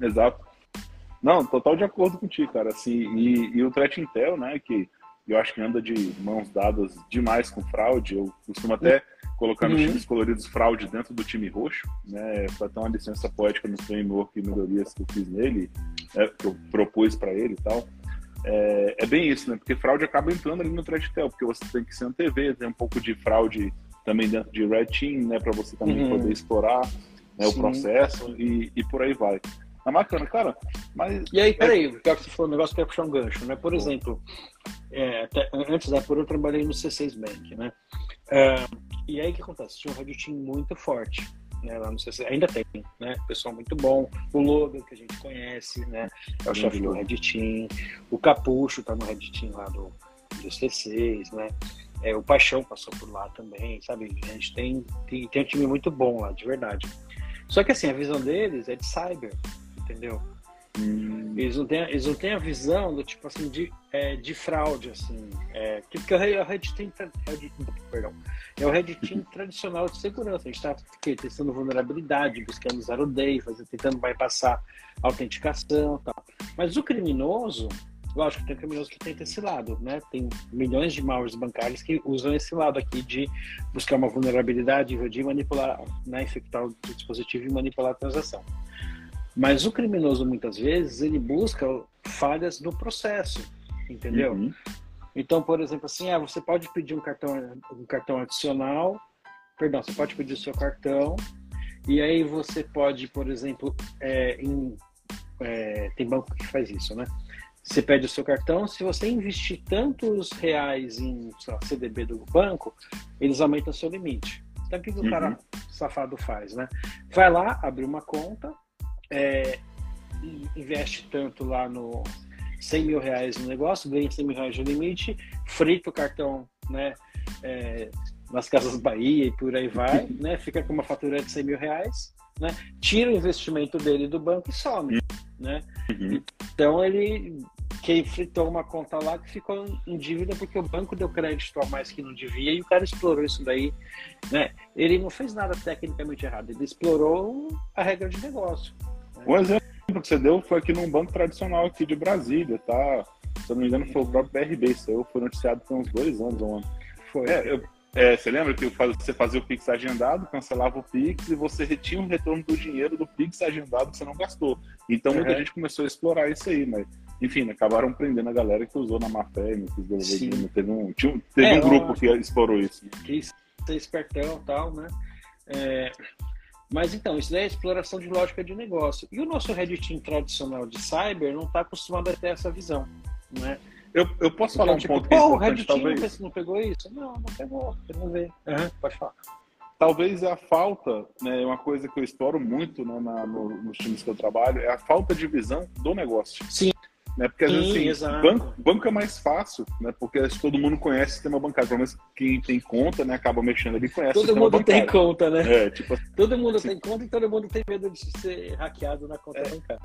Exato. Não, total de acordo contigo, cara. Assim, e, e o Threat Intel, né, que eu acho que anda de mãos dadas demais com fraude. Eu costumo até colocar nos Uhum. times coloridos fraude dentro do time roxo, né, para ter uma licença poética nos framework e melhorias que eu fiz nele, né, que eu propus para ele e tal. É, é bem isso, né? Porque fraude acaba entrando ali no Intel, porque você tem que ser TV, tem um pouco de fraude também dentro de Red Team, né, para você também Uhum. poder explorar né, o processo e, e por aí vai. Tá bacana, cara. Mas E aí, peraí, pior que você falou um negócio que eu puxar um gancho, né? Por exemplo, é, até- antes da Apura eu trabalhei no C6 Bank, né? É, e aí o que acontece? Tinha um Red Team muito forte, né? Lá no C6, ainda tem, né? Pessoal muito bom. O Logan, que a gente conhece, né? É o chefe do. Red Team. O Capucho tá no Red Team lá do, do C6, né? É, o Paixão passou por lá também, sabe? A gente tem, tem, tem um time muito bom lá, de verdade. Só que assim, a visão deles é de cyber, entendeu? hum, Eles não têm, eles não têm a visão do tipo assim de, é, de fraude, assim. É, que- é o Red- Team, Red- perdão, é o Red Team tradicional de segurança. A gente está testando vulnerabilidade, buscando zero day, fazendo, tentando bypassar autenticação, tal. Mas o criminoso, lógico, tem criminoso que tenta esse lado, né? Tem milhões de malwares bancários que usam esse lado aqui de buscar uma vulnerabilidade, invadir, manipular, né, infectar o dispositivo e manipular a transação. Mas o criminoso, muitas vezes, ele busca falhas no processo, entendeu? uhum. Então, por exemplo, assim, ah, você pode pedir um cartão, um cartão adicional, perdão, você pode pedir o seu cartão, e aí você pode, por exemplo, é, em- é, tem banco que faz isso, né? você pede o seu cartão, se você investir tantos reais em lá, CDB do banco, eles aumentam o seu limite. Então, o que, que o uhum. cara safado faz, né? Vai lá, abre uma conta, é, investe tanto lá no 100 mil reais no negócio, ganha 100 mil reais de limite, frita o cartão, né? É, nas Casas Bahia e por aí vai, né? Fica com uma fatura de 100 mil reais, né? Tira o investimento dele do banco e some, né? Uhum. Então ele quem fritou uma conta lá que ficou em dívida porque o banco deu crédito a mais que não devia e o cara explorou isso daí, né? Ele não fez nada tecnicamente errado, ele explorou a regra de negócio. Né? Um exemplo que você deu foi aqui num banco tradicional aqui de Brasília, tá? Se eu não me engano foi o próprio BRB, isso eu foi noticiado tem uns dois anos, um ano. Foi. É, eu, é, você lembra que você fazia o Pix agendado, cancelava o Pix e você retinha o retorno do dinheiro do Pix agendado que você não gastou. Então muita uhum. gente começou a explorar isso aí, mas enfim, né, acabaram prendendo a galera que usou na má fé, não quis devolver. Teve um, tinha, teve é, um grupo que explorou isso. Quis ser espertão e tal, né? É, mas então, isso daí é exploração de lógica de negócio. E o nosso Red Team tradicional de cyber não está acostumado a ter essa visão, né? Eu, eu posso então, falar um tipo, ponto é o Red Team não pegou isso? Não, não pegou, não ver. Uhum, pode falar. Talvez a falta, né, uma coisa que eu exploro muito né, na, no, nos times que eu trabalho, é a falta de visão do negócio. Sim. Né, porque às Sim, vezes assim, banco, banco, é mais fácil, né? Porque todo mundo conhece o sistema bancário. Pelo menos quem tem conta, né, acaba mexendo ali conhece todo o sistema mundo bancário. tem conta, né? É, tipo, todo mundo assim, tem conta e todo mundo tem medo de ser hackeado na conta é, bancária.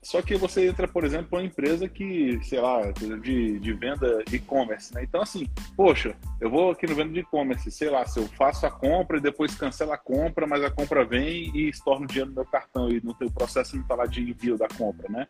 Só que você entra, por exemplo, uma empresa que, sei lá, de, de venda e-commerce, né? Então, assim, poxa, eu vou aqui no venda de e-commerce, sei lá, se eu faço a compra e depois cancelo a compra, mas a compra vem e estorna o dinheiro no meu cartão e no teu processo não tá lá de envio da compra, né?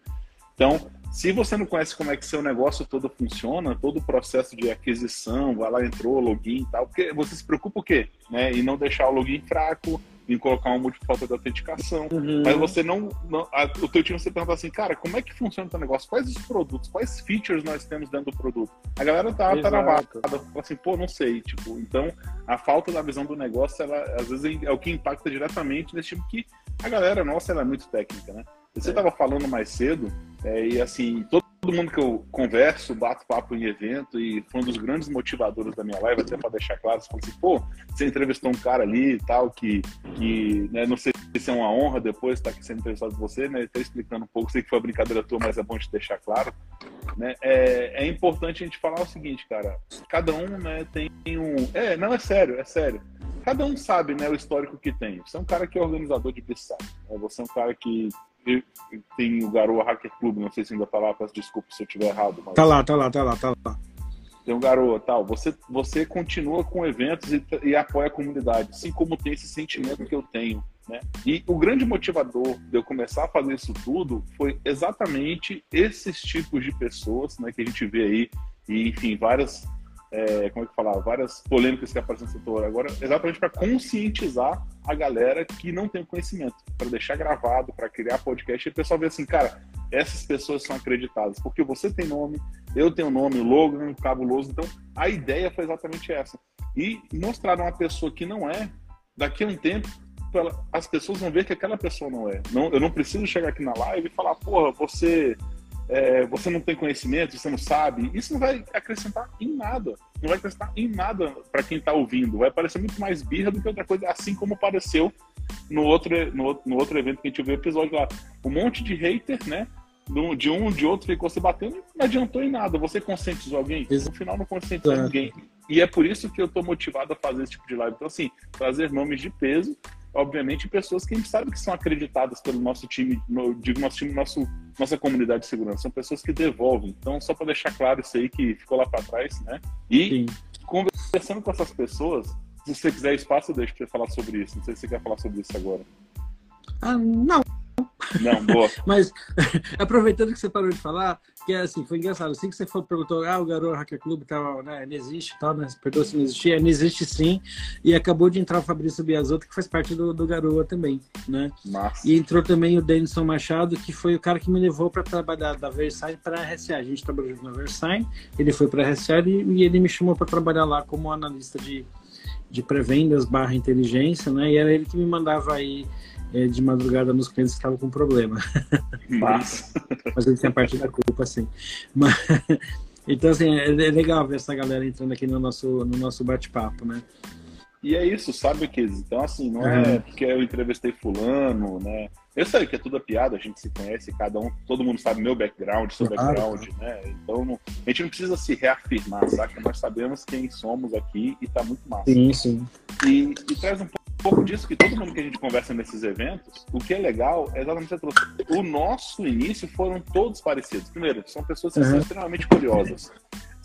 Então, se você não conhece como é que seu negócio todo funciona, todo o processo de aquisição, vai lá, entrou, login e tal, porque você se preocupa o quê? Né? Em não deixar o login fraco, em colocar um multifalta de autenticação. Uhum. Mas você não. não a, o teu time você pergunta assim, cara, como é que funciona o teu negócio? Quais os produtos? Quais features nós temos dentro do produto? A galera tá travada, fala assim, pô, não sei. Tipo, então, a falta da visão do negócio, ela, às vezes, é o que impacta diretamente nesse tipo que a galera nossa ela é muito técnica, né? Você estava é. falando mais cedo, é, e assim, todo mundo que eu converso, bato papo em evento, e foi um dos grandes motivadores da minha live, até para deixar claro, você falou assim, pô, você entrevistou um cara ali e tal, que, que né, não sei se é uma honra depois estar aqui sendo entrevistado por você, né, até explicando um pouco, sei que foi uma brincadeira tua, mas é bom te deixar claro, né, é, é importante a gente falar o seguinte, cara, cada um, né, tem um... É, não, é sério, é sério cada um sabe né, o histórico que tem. Você é um cara que é organizador de Psy. Né? Você é um cara que tem o Garoa Hacker Club, não sei se ainda tá lá, peço desculpa se eu estiver errado. Mas... Tá lá, tá lá, tá lá, tá lá. Tem o Garoa, tal. Você, você continua com eventos e, e apoia a comunidade, assim como tem esse sentimento que eu tenho. Né? E o grande motivador de eu começar a fazer isso tudo foi exatamente esses tipos de pessoas né, que a gente vê aí, e enfim, várias é, como é que falar, várias polêmicas que aparecem no setor agora, exatamente para conscientizar a galera que não tem conhecimento, para deixar gravado, para criar podcast, e o pessoal vê assim, cara, essas pessoas são acreditadas, porque você tem nome, eu tenho nome, logo é cabuloso, então a ideia foi exatamente essa. E mostrar uma pessoa que não é, daqui a um tempo, as pessoas vão ver que aquela pessoa não é. Não, eu não preciso chegar aqui na live e falar, porra, você é, você não tem conhecimento, você não sabe, isso não vai acrescentar em nada. Não vai acrescentar em nada para quem está ouvindo. Vai parecer muito mais birra do que outra coisa, assim como pareceu no outro, no, no outro evento que a gente viu o episódio lá. Um monte de hater, né? De um, de outro ficou se batendo não adiantou em nada. Você conscientizou alguém? No final não conscientizou é. ninguém. E é por isso que eu estou motivado a fazer esse tipo de live. Então, assim, trazer nomes de peso obviamente, pessoas que a gente sabe que são acreditadas pelo nosso time, no, digo nosso time, nosso, nossa comunidade de segurança, são pessoas que devolvem. Então, só para deixar claro isso aí que ficou lá para trás, né? E Sim. conversando com essas pessoas, se você quiser espaço, eu deixo para você falar sobre isso. Não sei se você quer falar sobre isso agora. Ah, não, não, boa. Mas, aproveitando que você parou de falar, que é assim, foi engraçado. Assim que você foi, perguntou, ah, o Garoto Hacker Club tal, né, não existe tal, né? Perguntou se não existia. Não existe sim. E acabou de entrar o Fabrício Biasotto, que faz parte do, do Garoa também, né? Massa. E entrou também o Denison Machado, que foi o cara que me levou para trabalhar da Versailles para a RSA. A gente trabalhou junto na Versailles, ele foi para a RSA e, e ele me chamou para trabalhar lá como analista de, de pré-vendas barra inteligência, né? E era ele que me mandava aí é, de madrugada nos clientes que estavam com problema. Mas, mas ele tem a parte da culpa, assim. Mas, então, assim, é, é, legal ver essa galera entrando aqui no nosso, no nosso bate-papo, né? E é isso, sabe, que Então, assim, não é porque eu entrevistei fulano, né? Eu sei que é tudo piada, a gente se conhece, cada um, todo mundo sabe meu background, seu claro, background, né? Então, não, a gente não precisa se reafirmar, saca? Nós sabemos quem somos aqui e tá muito massa. Sim, sim. E, e traz um pouco disso que todo mundo que a gente conversa nesses eventos, o que é legal é exatamente o que O nosso início foram todos parecidos. Primeiro, são pessoas que uhum. são extremamente curiosas.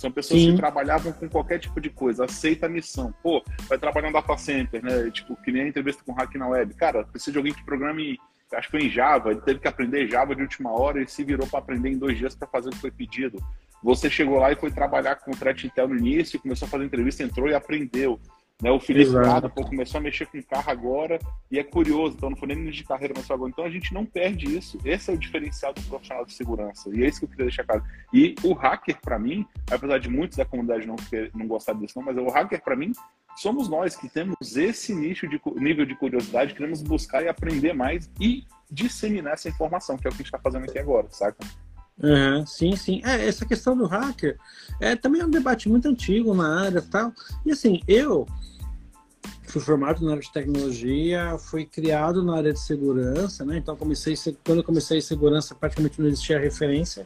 São pessoas Sim. que trabalhavam com qualquer tipo de coisa, aceita a missão. Pô, vai trabalhar no data center, né? Tipo, que nem a entrevista com o Hack na Web. Cara, precisa de alguém que programe, acho que foi em Java, ele teve que aprender Java de última hora e se virou para aprender em dois dias para fazer o que foi pedido. Você chegou lá e foi trabalhar com o Threat Intel no início, começou a fazer entrevista, entrou e aprendeu. Né? O Felipe Prado começou a mexer com carro agora e é curioso, então não foi nem de carreira, mas agora. Então a gente não perde isso. Esse é o diferencial do profissional de segurança. E é isso que eu queria deixar claro. E o hacker, para mim, apesar de muitos da comunidade não, ter, não gostar disso, não, mas o hacker, para mim, somos nós que temos esse nicho de nível de curiosidade, queremos buscar e aprender mais e disseminar essa informação, que é o que a gente está fazendo aqui agora, saca? Uhum, sim, sim. É, essa questão do hacker é também é um debate muito antigo na área tal. E assim, eu fui formado na área de tecnologia, fui criado na área de segurança, né? Então comecei quando eu comecei em segurança praticamente não existia referência.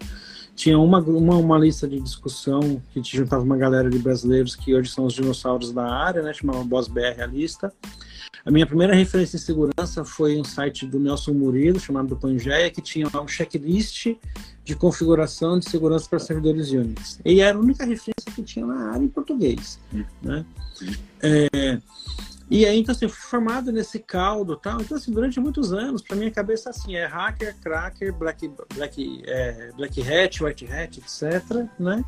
Tinha uma, uma, uma lista de discussão que te juntava uma galera de brasileiros que hoje são os dinossauros da área, né? Chamava Boss BR a lista. A minha primeira referência em segurança foi um site do Nelson Murilo, chamado Pangeia, que tinha um checklist de configuração de segurança para servidores Unix. E era a única referência que tinha na área em português. Né? É, e aí, então, assim, eu fui formado nesse caldo tal. Então, assim, durante muitos anos, para minha cabeça, assim, é hacker, cracker, black, black, é, black hat, white hat, etc, né?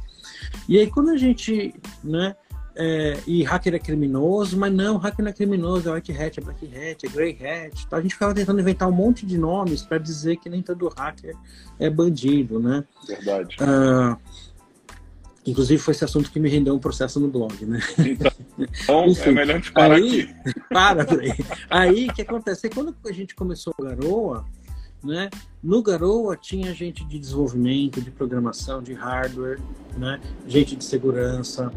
E aí, quando a gente, né, é, e hacker é criminoso, mas não, hacker não é criminoso, é white hat, é black hat, é grey hat. A gente ficava tentando inventar um monte de nomes para dizer que nem todo hacker é bandido, né? Verdade. Uh, Inclusive foi esse assunto que me rendeu um processo no blog, né? Então, Enfim, é melhor a gente parar aí, aqui. Para, aí. Aí, o que acontece? Quando a gente começou o Garoa, né? No Garoa tinha gente de desenvolvimento, de programação, de hardware, né? Gente de segurança.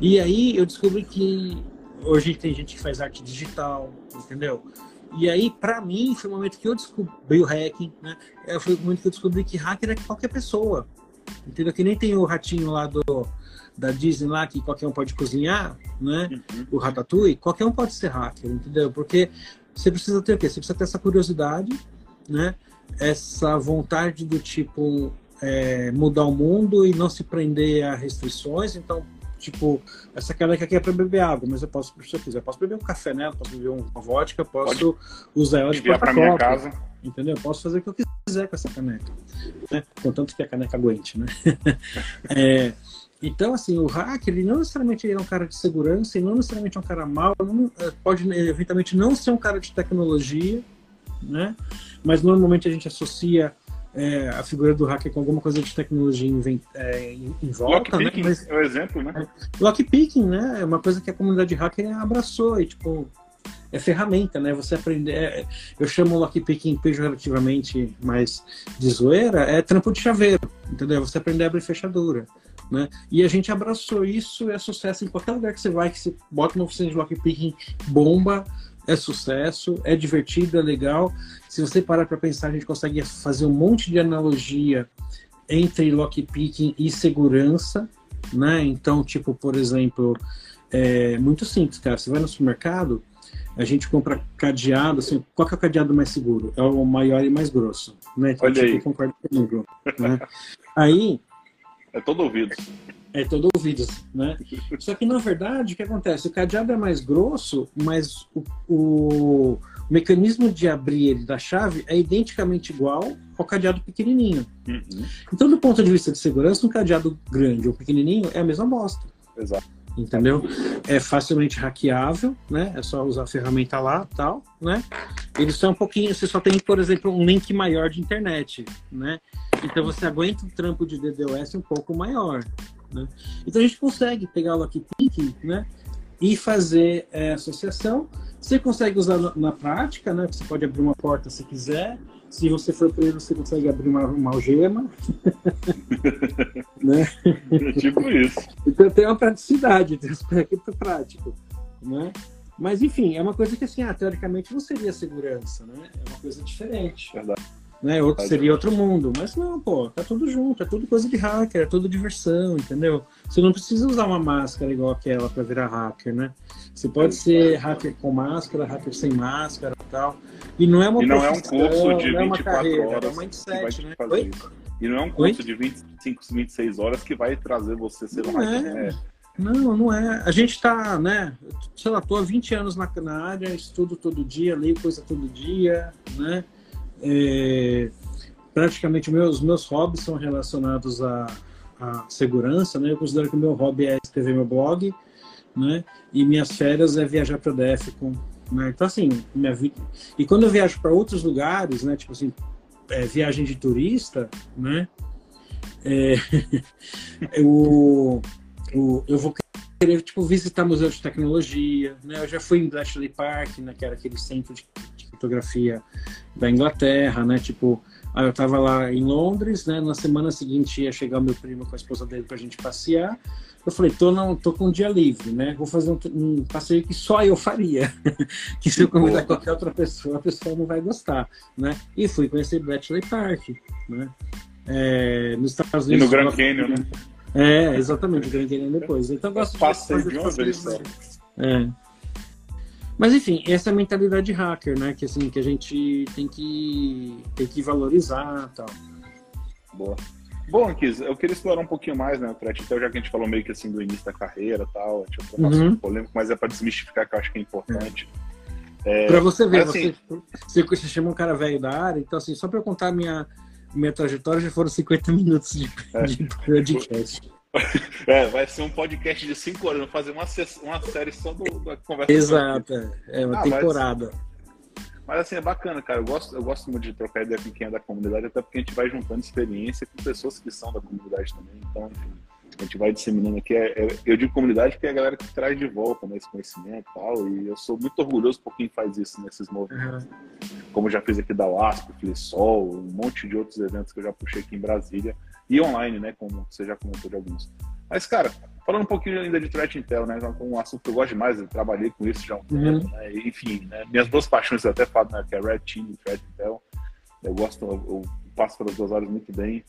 E aí eu descobri que hoje tem gente que faz arte digital, entendeu? E aí, para mim, foi o momento que eu descobri o hacking, né? Foi o momento que eu descobri que hacker é qualquer pessoa. Entendeu? Que nem tem o ratinho lá do, da Disney lá que qualquer um pode cozinhar, né? Uhum. O Ratatouille, qualquer um pode ser hacker, entendeu? Porque você precisa ter o quê? Você precisa ter essa curiosidade, né? Essa vontade do tipo é, mudar o mundo e não se prender a restrições. Então, tipo, essa caneca aqui é para beber água, mas eu posso, se eu quiser, eu posso beber um café nela, posso beber uma vodka, posso Pode usar ela de para minha casa. Entendeu? Eu posso fazer o que eu quiser com essa caneca. Né? Contanto que a caneca aguente, né? é, então, assim, o hacker, ele não necessariamente é um cara de segurança, e não necessariamente é um cara mau, não, é, pode eventualmente não ser um cara de tecnologia, né? Mas normalmente a gente associa é, a figura do hacker com alguma coisa de tecnologia em, é, em, volta, né? Mas, é o exemplo, né? É, lockpicking, né? É uma coisa que a comunidade hacker abraçou e, tipo, é ferramenta, né? Você aprender. É, eu chamo lockpicking pejorativamente, mas de zoeira, é trampo de chaveiro, entendeu? Você aprender a abrir fechadura. Né? E a gente abraçou isso, é sucesso em qualquer lugar que você vai, que você bota uma oficina de lockpicking, bomba, é sucesso, é divertido, é legal. Se você parar para pensar, a gente consegue fazer um monte de analogia entre lockpicking e segurança, né? Então, tipo, por exemplo, é muito simples, cara. Você vai no supermercado, a gente compra cadeado, assim, qual que é o cadeado mais seguro? É o maior e mais grosso, né? Então, Olha tipo, aí. concordo comigo, né? Aí... É todo ouvido. É todo ouvido, né? Só que, na verdade, o que acontece? O cadeado é mais grosso, mas o, o mecanismo de abrir ele da chave é identicamente igual ao cadeado pequenininho. Uhum. Então, do ponto de vista de segurança, um cadeado grande ou pequenininho é a mesma bosta. Exato entendeu? É facilmente hackeável, né? É só usar a ferramenta lá, tal, né? Ele só é um pouquinho, você só tem, por exemplo, um link maior de internet, né? Então você aguenta um trampo de DDoS um pouco maior, né? Então a gente consegue pegar o lockpicking, né? e fazer é, associação. Você consegue usar na, na, prática, né? Você pode abrir uma porta se quiser. Se você for preso, você consegue abrir uma, uma algema. né? Tipo isso. Então tem uma praticidade, tem um aspecto prático. Né? Mas enfim, é uma coisa que assim, ah, teoricamente não seria segurança, né? É uma coisa diferente. Verdade né? Outro, seria outro mundo. Mas não, pô, tá tudo junto, é tudo coisa de hacker, é tudo diversão, entendeu? Você não precisa usar uma máscara igual aquela para virar hacker, né? Você pode ser hacker com máscara, hacker sem máscara e tal. E não é uma E não é um curso de não 24 carreira, horas é um mindset, né? Oi? Isso. E não é um curso Oi? de 25, 26 horas que vai trazer você ser um hacker. É. Né? Não, não é. A gente tá, né? Sei lá, tô há 20 anos na, na área, estudo todo dia, leio coisa todo dia, né? É, praticamente meus meus hobbies são relacionados à, à segurança, né? Eu considero que o meu hobby é escrever meu blog, né? E minhas férias é viajar para o DF com, né? Então assim, minha vida. E quando eu viajo para outros lugares, né? Tipo assim, é, viagem de turista, né? É, eu, eu, eu vou querer tipo visitar museu de tecnologia, né? Eu já fui em Bletchley Park, né? Que era aquele centro de fotografia da Inglaterra, né? Tipo, aí eu tava lá em Londres, né? Na semana seguinte ia chegar o meu primo com a esposa dele pra gente passear. Eu falei, tô, não, tô com um dia livre, né? Vou fazer um, um passeio que só eu faria. que se eu convidar qualquer outra pessoa, a pessoa não vai gostar, né? E fui conhecer Bletchley Park, né? É, nos Estados Unidos. E no Grand Canyon, né? É, exatamente, o Grand Canyon depois. Então eu gosto de fazer de uma vez só. É. Mas enfim, essa é a mentalidade hacker, né? Que assim, que a gente tem que, tem que valorizar tal. Boa. Bom, Kiz, eu queria explorar um pouquinho mais, né, o threat então, já que a gente falou meio que assim do início da carreira tal, é tipo um uhum. polêmico, mas é para desmistificar que eu acho que é importante. É. É, para você ver, assim, você, você chama um cara velho da área, então assim, só para eu contar minha minha trajetória já foram 50 minutos de, é. de podcast. É, vai ser um podcast de 5 horas, fazer uma, uma série só do, da conversa. Exato, é uma ah, temporada. Mas, mas, assim, é bacana, cara. Eu gosto, eu gosto muito de trocar ideia com quem é da comunidade, até porque a gente vai juntando experiência com pessoas que são da comunidade também. Então, enfim, a gente vai disseminando aqui. É, é, eu digo comunidade porque é a galera que traz de volta né, esse conhecimento e tal. E eu sou muito orgulhoso por quem faz isso nesses movimentos. Uhum. Como já fiz aqui da UASP, Flisol, um monte de outros eventos que eu já puxei aqui em Brasília e online, né? Como você já comentou de alguns. Mas, cara, falando um pouquinho ainda de threat intel, né? Um assunto que eu gosto demais, eu trabalhei com isso já há um uhum. tempo, né? Enfim, né, minhas duas paixões eu até falo, né? Que é Red Team e threat intel. Eu gosto, eu, eu passo pelas duas áreas muito bem.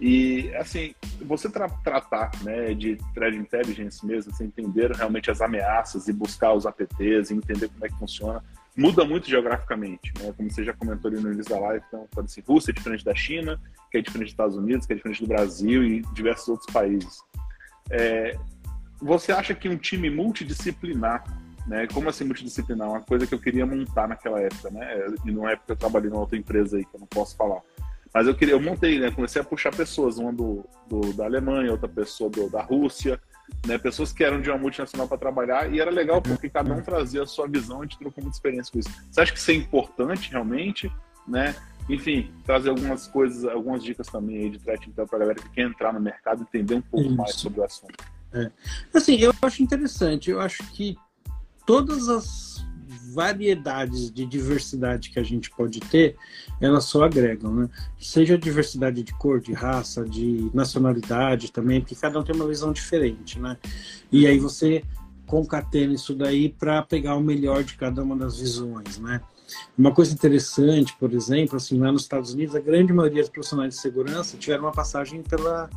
E, assim, você tra tratar né, de threat intelligence mesmo, assim, entender realmente as ameaças e buscar os APTs e entender como é que funciona, muda muito geograficamente, né? Como você já comentou ali no início da live, então, pode ser Rússia é diferente da China, que é diferente dos Estados Unidos, que é diferente do Brasil e diversos outros países. É, você acha que um time multidisciplinar, né? Como assim multidisciplinar? Uma coisa que eu queria montar naquela época, né? E numa época eu trabalhei numa outra empresa aí que eu não posso falar. Mas eu queria, eu montei, né? Comecei a puxar pessoas, uma do, do da Alemanha, outra pessoa do, da Rússia, né? Pessoas que eram de uma multinacional para trabalhar e era legal porque cada um trazia a sua visão e a gente trocou muita experiência com isso. Você acha que isso é importante realmente, né? Enfim, trazer algumas coisas, algumas dicas também aí de threat então para a galera que quer entrar no mercado entender um pouco isso. mais sobre o assunto. É. Assim, eu acho interessante. Eu acho que todas as variedades de diversidade que a gente pode ter, elas só agregam, né? Seja diversidade de cor, de raça, de nacionalidade também, porque cada um tem uma visão diferente, né? E aí você concatena isso daí para pegar o melhor de cada uma das visões, né? Uma coisa interessante, por exemplo, assim, lá nos Estados Unidos, a grande maioria dos profissionais de segurança tiveram uma passagem pela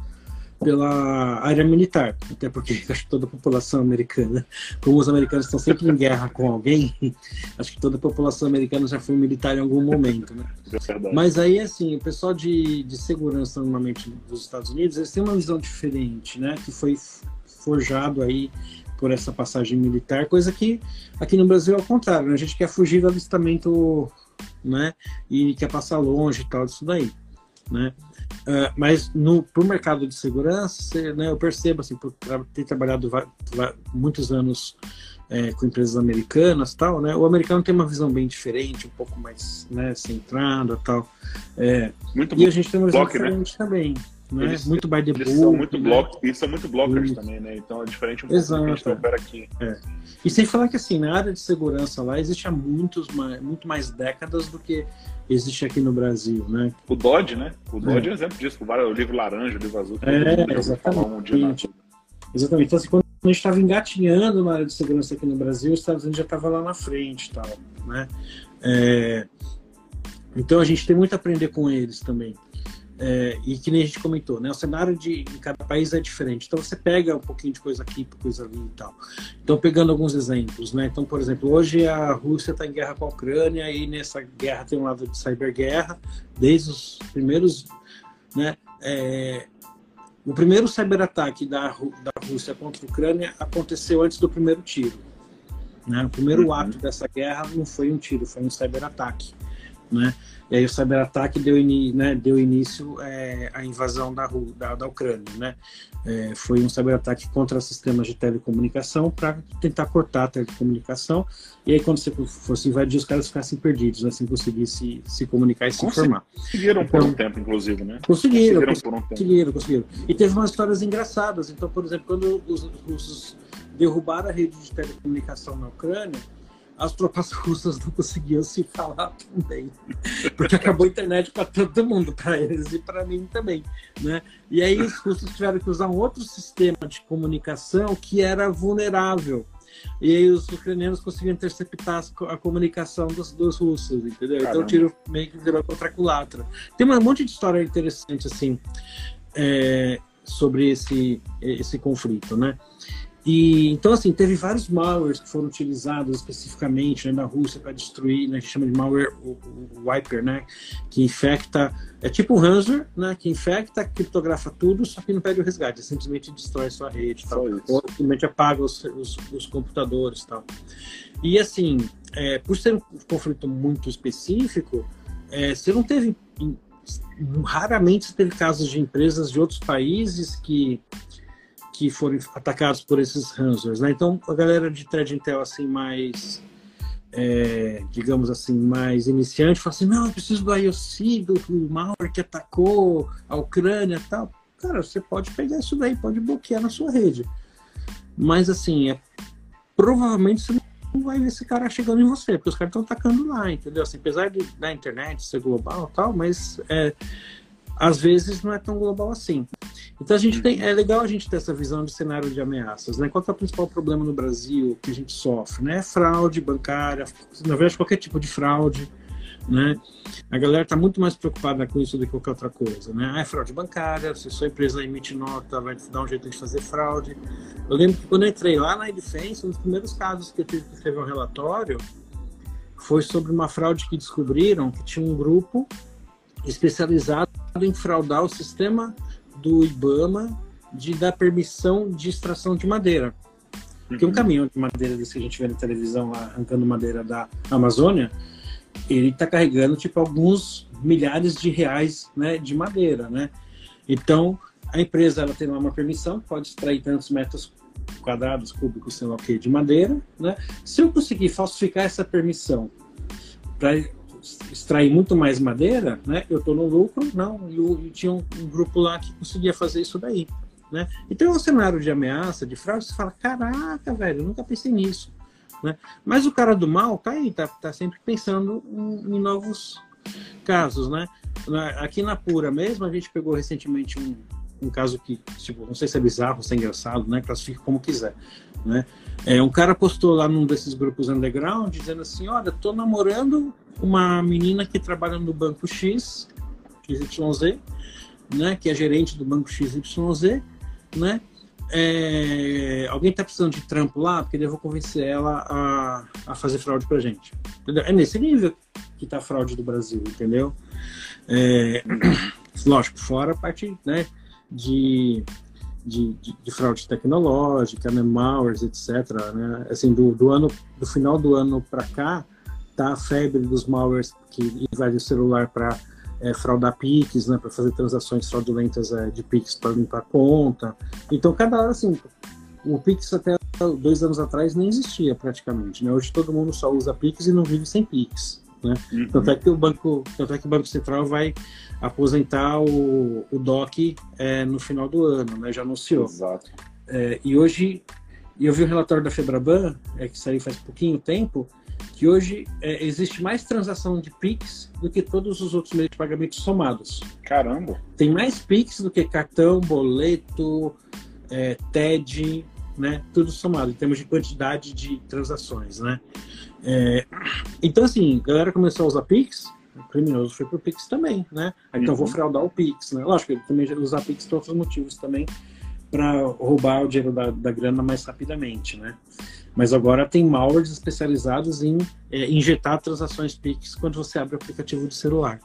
pela área militar, até porque acho que toda a população americana, como os americanos estão sempre em guerra com alguém, acho que toda a população americana já foi militar em algum momento, né? É Mas aí, assim, o pessoal de, de segurança, normalmente, dos Estados Unidos, eles têm uma visão diferente, né? Que foi forjado aí por essa passagem militar, coisa que aqui no Brasil é ao contrário, né? a gente quer fugir do alistamento, né? E quer passar longe e tal disso daí, né? Uh, mas no pro mercado de segurança, né, eu percebo assim, por ter trabalhado muitos anos é, com empresas americanas, tal, né, o americano tem uma visão bem diferente, um pouco mais, né, centrada, tal. É, Muito e a gente tem uma visão bloco, né? diferente né? também. né? Eles, muito by the book. São muito né? block, e são muito blockers também, né? Então é diferente um pouco Exato. do que a gente opera aqui. É. E sem falar que assim, na área de segurança lá existe há muitos, muito mais décadas do que existe aqui no Brasil, né? O Dodge, né? O Dodge é, é um exemplo disso. O livro laranja, o livro azul. É, exatamente. Exatamente. Então, assim, quando a gente estava engatinhando na área de segurança aqui no Brasil, os Estados Unidos já estava lá na frente tal, né? É... Então a gente tem muito a aprender com eles também. É, e que nem a gente comentou, né? O cenário de cada país é diferente. Então você pega um pouquinho de coisa aqui, coisa ali e tal. Então pegando alguns exemplos, né? Então por exemplo, hoje a Rússia está em guerra com a Ucrânia e nessa guerra tem um lado de cyberguerra, desde os primeiros, né? É, o primeiro cyberataque da, da Rússia contra a Ucrânia aconteceu antes do primeiro tiro. Né? O primeiro uhum. ato dessa guerra não foi um tiro, foi um cyberataque. Né? E aí o cyberataque deu, né, deu início é, à invasão da, da, da Ucrânia. Né? É, foi um cyberataque contra sistemas de telecomunicação para tentar cortar a telecomunicação. E aí quando você fosse invadir, os caras ficassem perdidos, né, sem conseguir se, se comunicar e se informar. Conseguiram então, por um tempo, inclusive, né? Conseguiram, conseguiram, por um tempo. conseguiram, conseguiram. E teve umas histórias engraçadas. Então, por exemplo, quando os russos derrubaram a rede de telecomunicação na Ucrânia, as tropas russas não conseguiam se falar também, porque acabou a internet para todo mundo, para eles e para mim também, né? E aí os russos tiveram que usar um outro sistema de comunicação que era vulnerável. E aí os ucranianos conseguiram interceptar a comunicação dos, dos russos, entendeu? Caramba. Então o tiro meio que virou contra a culatra. Tem um monte de história interessante assim é, sobre esse esse conflito, né? E então assim teve vários malwares que foram utilizados especificamente né, na Rússia para destruir, né, a gente chama de malware o, o wiper, né, que infecta é tipo um ransomware, né, que infecta, criptografa tudo, só que não pede o resgate, simplesmente destrói sua rede, tal, ou simplesmente apaga os, os, os computadores, tal. E assim, é, por ser um conflito muito específico, é, você não teve raramente você teve casos de empresas de outros países que que foram atacados por esses ransomwares, né? Então a galera de thread intel assim mais é, digamos assim mais iniciante fala assim, não, eu preciso do IOC, do, do malware que atacou a Ucrânia, tal. Cara, você pode pegar isso daí, pode bloquear na sua rede, mas assim é provavelmente você não vai ver esse cara chegando em você, porque os caras estão atacando lá, entendeu? Assim, apesar de da internet ser global, tal, mas é, às vezes não é tão global assim. Então a gente tem, é legal a gente ter essa visão de cenário de ameaças, né? Qual é o principal problema no Brasil que a gente sofre, né? Fraude bancária, na verdade qualquer tipo de fraude, né? A galera está muito mais preocupada com isso do que qualquer outra coisa, né? Ah, é fraude bancária, se sua empresa emite nota, vai dar um jeito de fazer fraude. Eu lembro que quando eu entrei lá na Edifense, um dos primeiros casos que eu tive que escrever um relatório foi sobre uma fraude que descobriram que tinha um grupo especializado em fraudar o sistema do IBAMA de dar permissão de extração de madeira. Porque um uhum. caminhão de madeira desse que a gente vê na televisão lá, arrancando madeira da Amazônia, ele está carregando tipo alguns milhares de reais né, de madeira, né? Então a empresa ela tem lá uma permissão, pode extrair tantos metros quadrados, cúbicos, sei lá o que, de madeira, né? Se eu conseguir falsificar essa permissão para extrair muito mais madeira, né? Eu estou no lucro, não. E, tinha um, um, grupo lá que conseguia fazer isso daí, né? Então, um cenário de ameaça, de fraude, você fala, caraca, velho, eu nunca pensei nisso, né? Mas o cara do mal tá aí, tá, tá sempre pensando em, em novos casos, né? Aqui na Pura mesmo, a gente pegou recentemente um, um caso que, tipo, não sei se é bizarro, se é engraçado, né? Classifique como quiser, né? É, um cara postou lá num desses grupos underground dizendo assim, olha, tô namorando uma menina que trabalha no banco X, XYZ, né, que é gerente do banco XYZ, né, é, alguém está precisando de trampo lá, porque eu vou convencer ela a, a fazer fraude pra gente. Entendeu? É nesse nível que tá a fraude do Brasil, entendeu? É, lógico, fora a parte né, de, de, de, de, fraude tecnológica, né, malwares, etc. Né? Assim, do, do, ano, do final do ano para cá, tá a febre dos malwares que invadem o celular para é, fraudar PIX, né, para fazer transações fraudulentas é, de PIX para limpar a conta. Então, cada hora, assim, o PIX até dois anos atrás nem existia praticamente. Né? Hoje todo mundo só usa PIX e não vive sem PIX. Né? Uhum. Tanto, é que o banco, tanto é que o Banco Central vai aposentar o, o DOC é, no final do ano, né? já anunciou. Exato. É, e hoje, eu vi o relatório da Febraban, é, que saiu faz pouquinho tempo, que hoje é, existe mais transação de Pix do que todos os outros meios de pagamento somados. Caramba! Tem mais Pix do que cartão, boleto, é, TED, né? Tudo somado, em termos de quantidade de transações, né? É, então, assim, a galera começou a usar Pix, o criminoso foi pro Pix também, né? Então, uhum. vou fraudar o Pix, né? Lógico, ele também usar Pix por outros motivos também, para roubar o dinheiro da, da grana mais rapidamente, né? Mas agora tem malwares especializados em é, injetar transações Pix quando você abre o aplicativo do celular.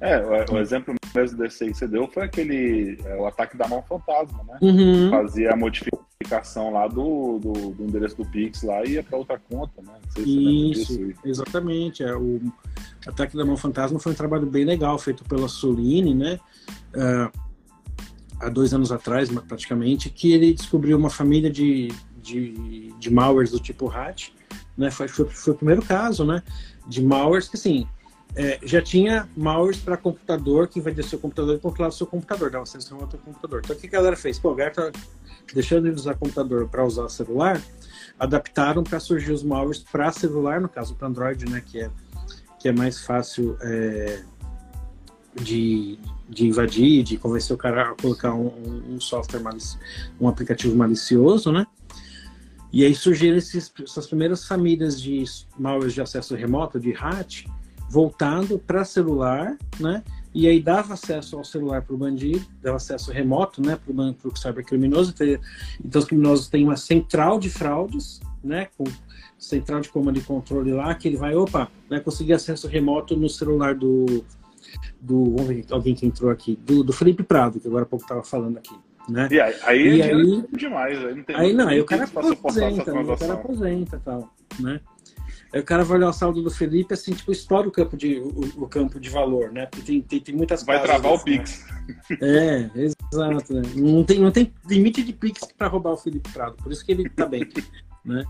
É, o, o exemplo mesmo desse aí que você deu foi aquele é, o ataque da mão fantasma, né? Uhum. Fazia a modificação lá do, do, do, endereço do Pix lá e ia para outra conta, né? Isso, exatamente. É, o ataque da mão fantasma foi um trabalho bem legal feito pela Soline, né? Uh, há dois anos atrás, praticamente, que ele descobriu uma família de, de, de malwares do tipo RAT, né? Foi, foi, foi, o primeiro caso, né? De malwares que, assim, é, já tinha malwares para computador que invadia seu computador e controlava o seu computador, dava acesso ao outro computador. Então, o que a galera fez? Pô, a galera tá deixando de usar computador para usar celular, adaptaram para surgir os malwares para celular, no caso para Android, né? Que é, que é mais fácil é, de de invadir, de convencer o cara a colocar um, um software, malici um aplicativo malicioso, né? E aí surgiram esses, essas primeiras famílias de malwares de acesso remoto, de RAT, voltando para celular, né? E aí dava acesso ao celular para o bandido, dava acesso remoto, né, para o cybercriminoso. Então, os criminosos têm uma central de fraudes, né, com central de comando e controle lá, que ele vai, opa, vai conseguir acesso remoto no celular do, do alguém que entrou aqui, do, do Felipe Prado, que agora há pouco estava falando aqui. Né? E aí, aí, e é aí demais, aí não tem Aí não, aí o cara aposenta, né? o cara aposenta tal, né? Aí o cara vai olhar o saldo do Felipe, assim, tipo, estoura o campo de, o, o campo de valor, né? Porque tem, tem, tem muitas Vai travar o Pix. Né? É, exato. Né? Não, tem, não tem limite de Pix para roubar o Felipe Prado, por isso que ele tá bem, né?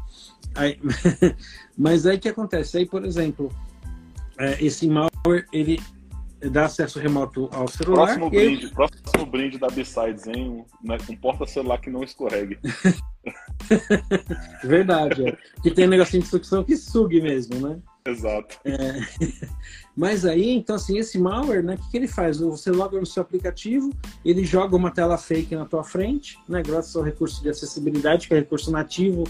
Aí, mas aí o que acontece? Aí, por exemplo, é, esse malware, ele dá acesso remoto ao celular. Próximo brinde, próximo brinde da B-Sides, hein? Né, um porta-celular que não escorregue. Verdade, é. Que tem um negocinho de sucção que sugue mesmo, né? Exato. É... Mas aí, então, assim, esse malware, né? O que, que ele faz? Você loga no seu aplicativo, ele joga uma tela fake na tua frente, né? Graças ao recurso de acessibilidade, que é recurso nativo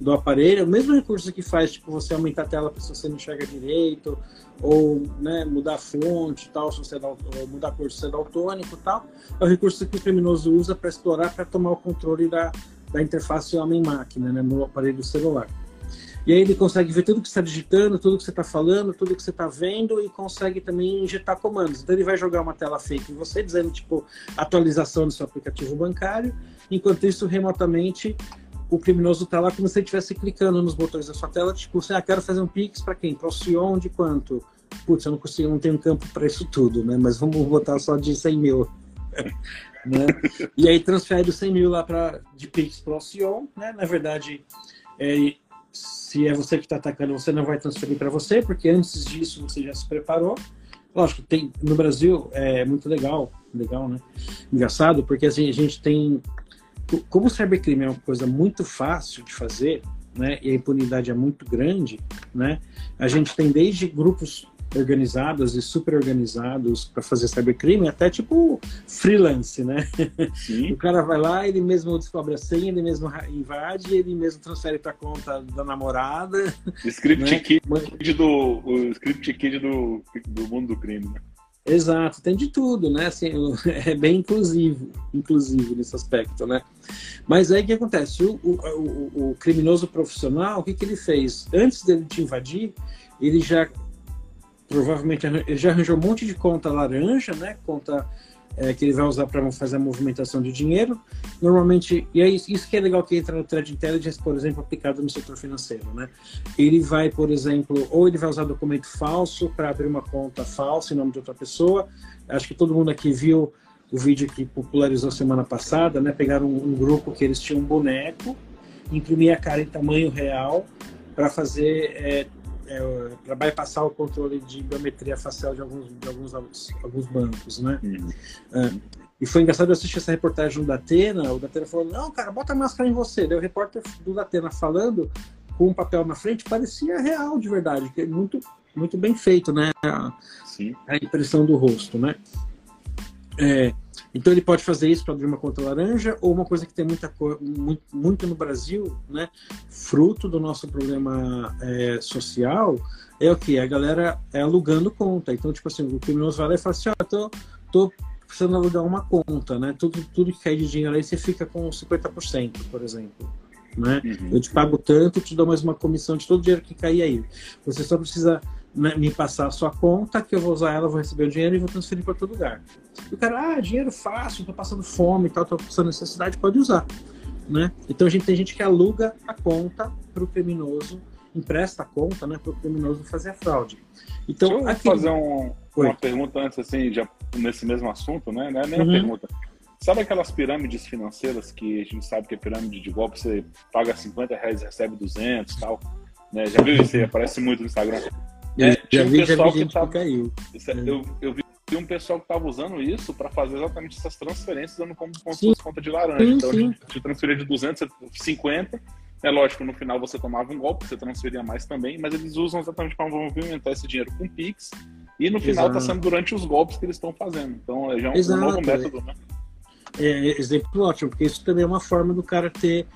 do aparelho, o mesmo recurso que faz, tipo, você aumentar a tela para você não enxerga direito, ou né, mudar a fonte tal, dá, mudar a cor se você é tal, é o recurso que o criminoso usa para explorar, para tomar o controle da, da interface homem-máquina né, no aparelho celular. E aí ele consegue ver tudo que está digitando, tudo que você está falando, tudo que você está vendo e consegue também injetar comandos. Então ele vai jogar uma tela fake em você, dizendo tipo atualização do seu aplicativo bancário, enquanto isso remotamente o criminoso está lá como se ele estivesse clicando nos botões da sua tela, tipo, assim, ah, quero fazer um Pix para quem? Para o Sion de quanto? Putz, eu não consigo, não tenho campo para isso tudo, né? Mas vamos botar só de 100 mil. né? E aí transfere os 100 mil lá pra, de Pix para o Sion, né? Na verdade, é, se é você que está atacando, você não vai transferir para você, porque antes disso você já se preparou. Lógico, tem, no Brasil é muito legal, legal, né? Engraçado, porque assim, a gente tem como o cybercrime é uma coisa muito fácil de fazer, né, e a impunidade é muito grande, né, a gente tem desde grupos organizados e super organizados para fazer cybercrime, até tipo freelance, né? Sim. O cara vai lá, ele mesmo descobre a senha, ele mesmo invade, ele mesmo transfere para conta da namorada. Script né? kid do o script kid do, do mundo do crime, né? Exato, tem de tudo, né? Assim, é bem inclusivo, inclusivo nesse aspecto, né? Mas aí o que acontece? O, o, o, criminoso profissional, o que, que ele fez? Antes dele te invadir, ele já provavelmente ele já arranjou um monte de conta laranja, né? Conta é, que ele vai usar para fazer a movimentação de dinheiro. Normalmente, e é isso, isso que é legal que entra no Threat Intelligence, por exemplo, aplicado no setor financeiro, né? Ele vai, por exemplo, ou ele vai usar documento falso para abrir uma conta falsa em nome de outra pessoa. Acho que todo mundo aqui viu o vídeo que popularizou semana passada, né? Pegaram um, um grupo que eles tinham um boneco, imprimir a cara em tamanho real para fazer é, é, para bypassar o controle de biometria facial de alguns, de alguns, alguns bancos, né? Uhum. É, e foi engraçado eu assistir essa reportagem do Datena, o Datena falou, não, cara, bota a máscara em você. Daí o repórter do Datena falando com um papel na frente parecia real de verdade, que é muito, muito bem feito, né? A, a impressão do rosto, né? É, então ele pode fazer isso para abrir uma conta laranja ou uma coisa que tem muita muito, muito no Brasil, né? Fruto do nosso problema é, social é o que a galera é alugando conta. Então tipo assim, o criminoso vai lá e fala assim, ó, oh, tô, tô precisando alugar uma conta, né? Tudo, tudo que cai de dinheiro aí você fica com 50%, por exemplo. Né? Uhum. Eu te pago tanto, te dou mais uma comissão de todo o dinheiro que cair aí. Você só precisa né, me passar a sua conta, que eu vou usar ela, vou receber o dinheiro e vou transferir para outro lugar. E o cara, ah, dinheiro fácil, tô passando fome e tal, tô passando necessidade, pode usar. Né? Então a gente tem gente que aluga a conta para o criminoso, empresta a conta né, para o criminoso fazer a fraude. Então, Deixa eu aqui... fazer um, uma pergunta antes, assim, já nesse mesmo assunto, né? Não é nem uhum. pergunta. Sabe aquelas pirâmides financeiras que a gente sabe que é pirâmide de golpe, você paga 50 reais e recebe 200 e tal? Né? Já viu isso aí? Aparece muito no Instagram. É, já vi, um pessoal já vi que, tava, que caiu. É, eu, eu vi um pessoal que estava usando isso para fazer exatamente essas transferências, dando como, como se fosse conta de laranja. Sim, então, sim. te transferia de 250, é lógico, no final você tomava um golpe, você transferia mais também, mas eles usam exatamente para movimentar esse dinheiro com Pix, e no final está sendo durante os golpes que eles estão fazendo. Então, já é um, um novo método, né? É, exemplo ótimo, porque isso também é uma forma do cara ter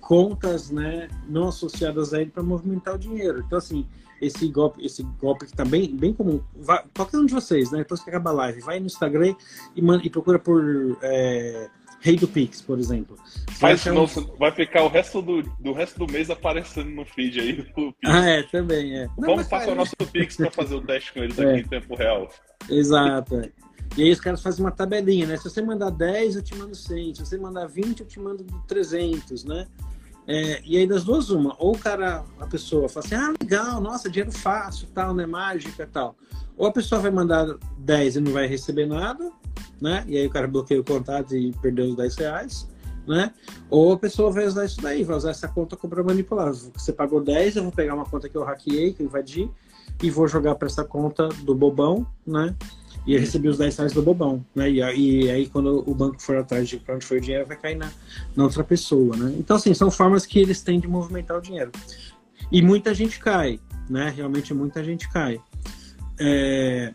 contas né, não associadas a ele para movimentar o dinheiro. Então, assim, esse golpe, esse golpe que está bem, bem comum. Vai, qualquer um de vocês, né? Depois que acaba a live, vai no Instagram e, man, e procura por é, Rei do Pix, por exemplo. Faz vai, um... vai ficar o resto do, do resto do mês aparecendo no feed aí do Pix. Ah, é, também é. Não, Vamos passar o nosso Pix para fazer o teste com eles é. aqui em tempo real. Exato. É. E aí os caras fazem uma tabelinha, né? Se você mandar 10, eu te mando 100. Se você mandar 20, eu te mando 300, né? É, e aí das duas, uma. Ou o cara, a pessoa fala assim, ah, legal, nossa, dinheiro fácil, tal, né? Mágica tal. Ou a pessoa vai mandar 10 e não vai receber nada, né? E aí o cara bloqueia o contato e perdeu os 10 reais, né? Ou a pessoa vai usar isso daí, vai usar essa conta para manipular. Você pagou 10, eu vou pegar uma conta que eu hackeei, que eu invadi, e vou jogar para essa conta do bobão, né? e receber os 10 reais do bobão, né? E, e aí quando o banco for atrás de para onde foi o dinheiro, vai cair na, na outra pessoa, né? Então, assim, são formas que eles têm de movimentar o dinheiro. E muita gente cai, né? Realmente muita gente cai. É...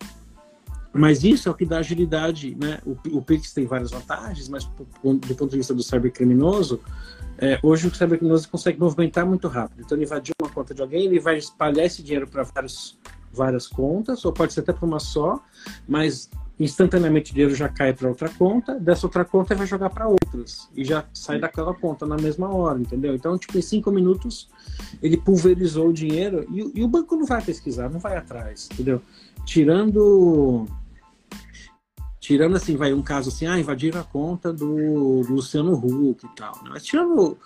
Mas isso é o que dá agilidade, né? O, o Pix tem várias vantagens, mas do ponto de vista do cybercriminoso, é, hoje o cybercriminoso consegue movimentar muito rápido. Então ele invadiu uma conta de alguém, ele vai espalhar esse dinheiro para várias contas, ou pode ser até para uma só, mas instantaneamente o dinheiro já cai para outra conta, dessa outra conta vai jogar para outras e já sai daquela conta na mesma hora, entendeu? Então, tipo, em cinco minutos ele pulverizou o dinheiro e, e o banco não vai pesquisar, não vai atrás, entendeu? Tirando tirando assim, vai um caso assim, ah, invadiram a conta do, Luciano Huck e tal. Né? Mas tirando,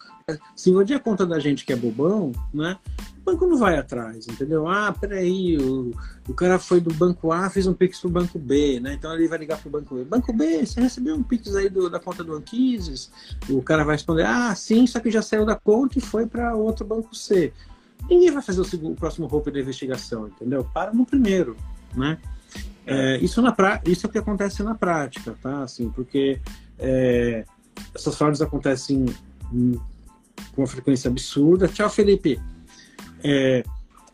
se invadir a conta da gente que é bobão, né? O banco não vai atrás, entendeu? Ah, peraí, o, o cara foi do banco A, fez um Pix pro banco B, né? Então ele vai ligar pro banco B. Banco B, você recebeu um Pix aí do, da conta do Anquises? O cara vai responder, ah, sim, só que já saiu da conta e foi para outro banco C. Ninguém vai fazer o, segundo, o próximo roupa da investigação, entendeu? Para no primeiro, né? É, isso, na pra... isso é o que acontece na prática, tá? Assim, porque é, essas fraudes acontecem com uma frequência absurda. Tchau, Felipe. É,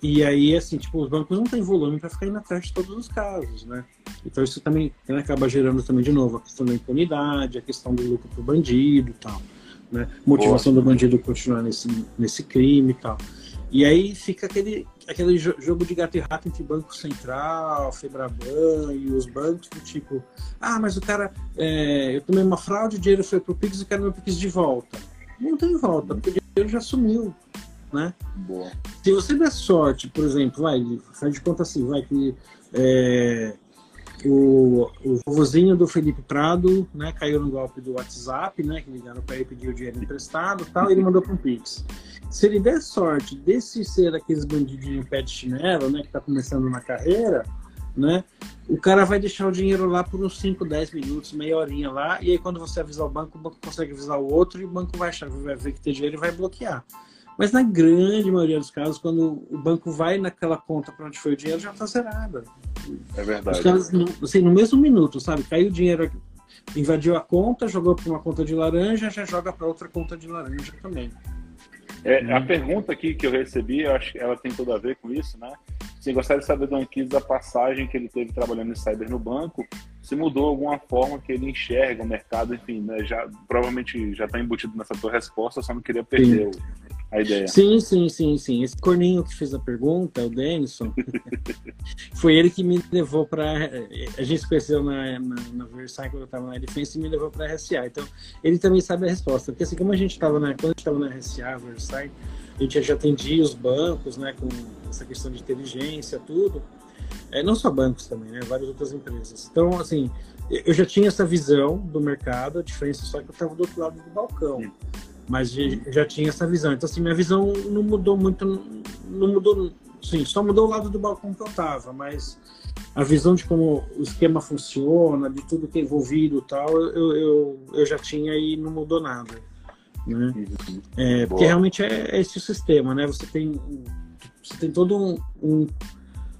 e aí, assim, tipo, os bancos não têm volume para ficar indo atrás de todos os casos, né? Então isso também né, acaba gerando também, de novo, a questão da impunidade, a questão do lucro para o bandido e tal, né? Motivação Boa. do bandido continuar nesse, nesse crime e tal. E aí fica aquele, aquele jogo de gato e rato entre Banco Central, Febraban e os bancos do tipo, ah, mas o cara, é, eu tomei uma fraude, o dinheiro foi pro Pix e quero meu Pix de volta. Não tem volta, porque o dinheiro já sumiu, né? Boa. Se você der sorte, por exemplo, vai, faz de conta assim, vai que é, o, o vovozinho do Felipe Prado, né, caiu no golpe do WhatsApp, né, que ligaram para ele pedir o dinheiro emprestado, tal, e ele mandou para um Pix. Se ele der sorte desse ser aqueles bandidinhos pé de chinelo, né, que está começando na carreira, né, o cara vai deixar o dinheiro lá por uns 5, 10 minutos, meia horinha lá, e aí quando você avisar o banco, o banco consegue avisar o outro e o banco vai achar, vai ver que tem dinheiro e vai bloquear. Mas na grande maioria dos casos, quando o banco vai naquela conta para onde foi o dinheiro, já está zerada. É verdade. Os caras, assim, no mesmo minuto, sabe? Caiu o dinheiro, invadiu a conta, jogou para uma conta de laranja, já joga para outra conta de laranja também. É, a pergunta aqui que eu recebi, eu acho que ela tem tudo a ver com isso, né? Você gostaria de saber do Anquiles da passagem que ele teve trabalhando em cyber no banco, se mudou alguma forma que ele enxerga o mercado, enfim, né? já, provavelmente já está embutido nessa tua resposta, só não queria perder o, a ideia. Sim, sim, sim, sim. Esse corninho que fez a pergunta, o Denison, foi ele que me levou para. A gente se conheceu na, na, na Versailles quando eu estava na Defense e me levou para a RSA. Então, ele também sabe a resposta. Porque assim, como a gente estava na. Quando a gente estava na RSA, Versailles, a gente já atendia os bancos, né, com essa questão de inteligência, tudo. É, não só bancos também, né, várias outras empresas. Então, assim, eu já tinha essa visão do mercado, a diferença só que eu estava do outro lado do balcão mas já tinha essa visão. Então, assim, minha visão não mudou muito, não mudou, sim, só mudou o lado do balcão que eu tava, mas a visão de como o esquema funciona, de tudo que é envolvido e tal, eu, eu, eu já tinha e não mudou nada. Né? Uhum. É, porque realmente é, é, esse o sistema, né? Você tem, você tem todo um, um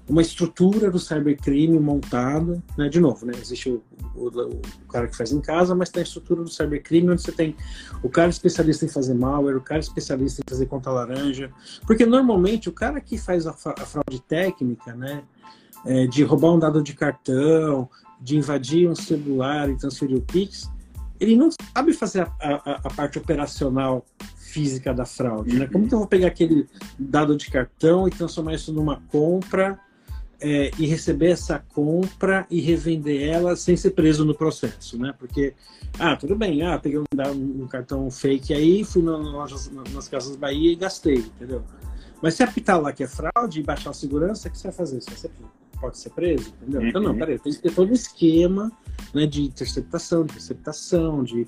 uma estrutura do cybercrime montada, né? De novo, né? Existe o, o, o, cara que faz em casa, mas tem a estrutura do cybercrime onde você tem o cara especialista em fazer malware, o cara especialista em fazer conta laranja, porque normalmente o cara que faz a, a fraude técnica, né? É, de roubar um dado de cartão, de invadir um celular e transferir o Pix, ele não sabe fazer a, a, a parte operacional física da fraude, né? Como que eu vou pegar aquele dado de cartão e transformar isso numa compra é, e receber essa compra e revender ela sem ser preso no processo, né? Porque, ah, tudo bem, ah, peguei um, um cartão fake aí, fui na, lojas, nas casas Bahia e gastei, entendeu? Mas se apitar lá que é fraude e baixar a segurança, o que você vai fazer? Você vai ser, pode ser preso, entendeu? Uhum. Então, não, uhum. peraí, tem que ter todo um esquema né, de interceptação, de receptação, de,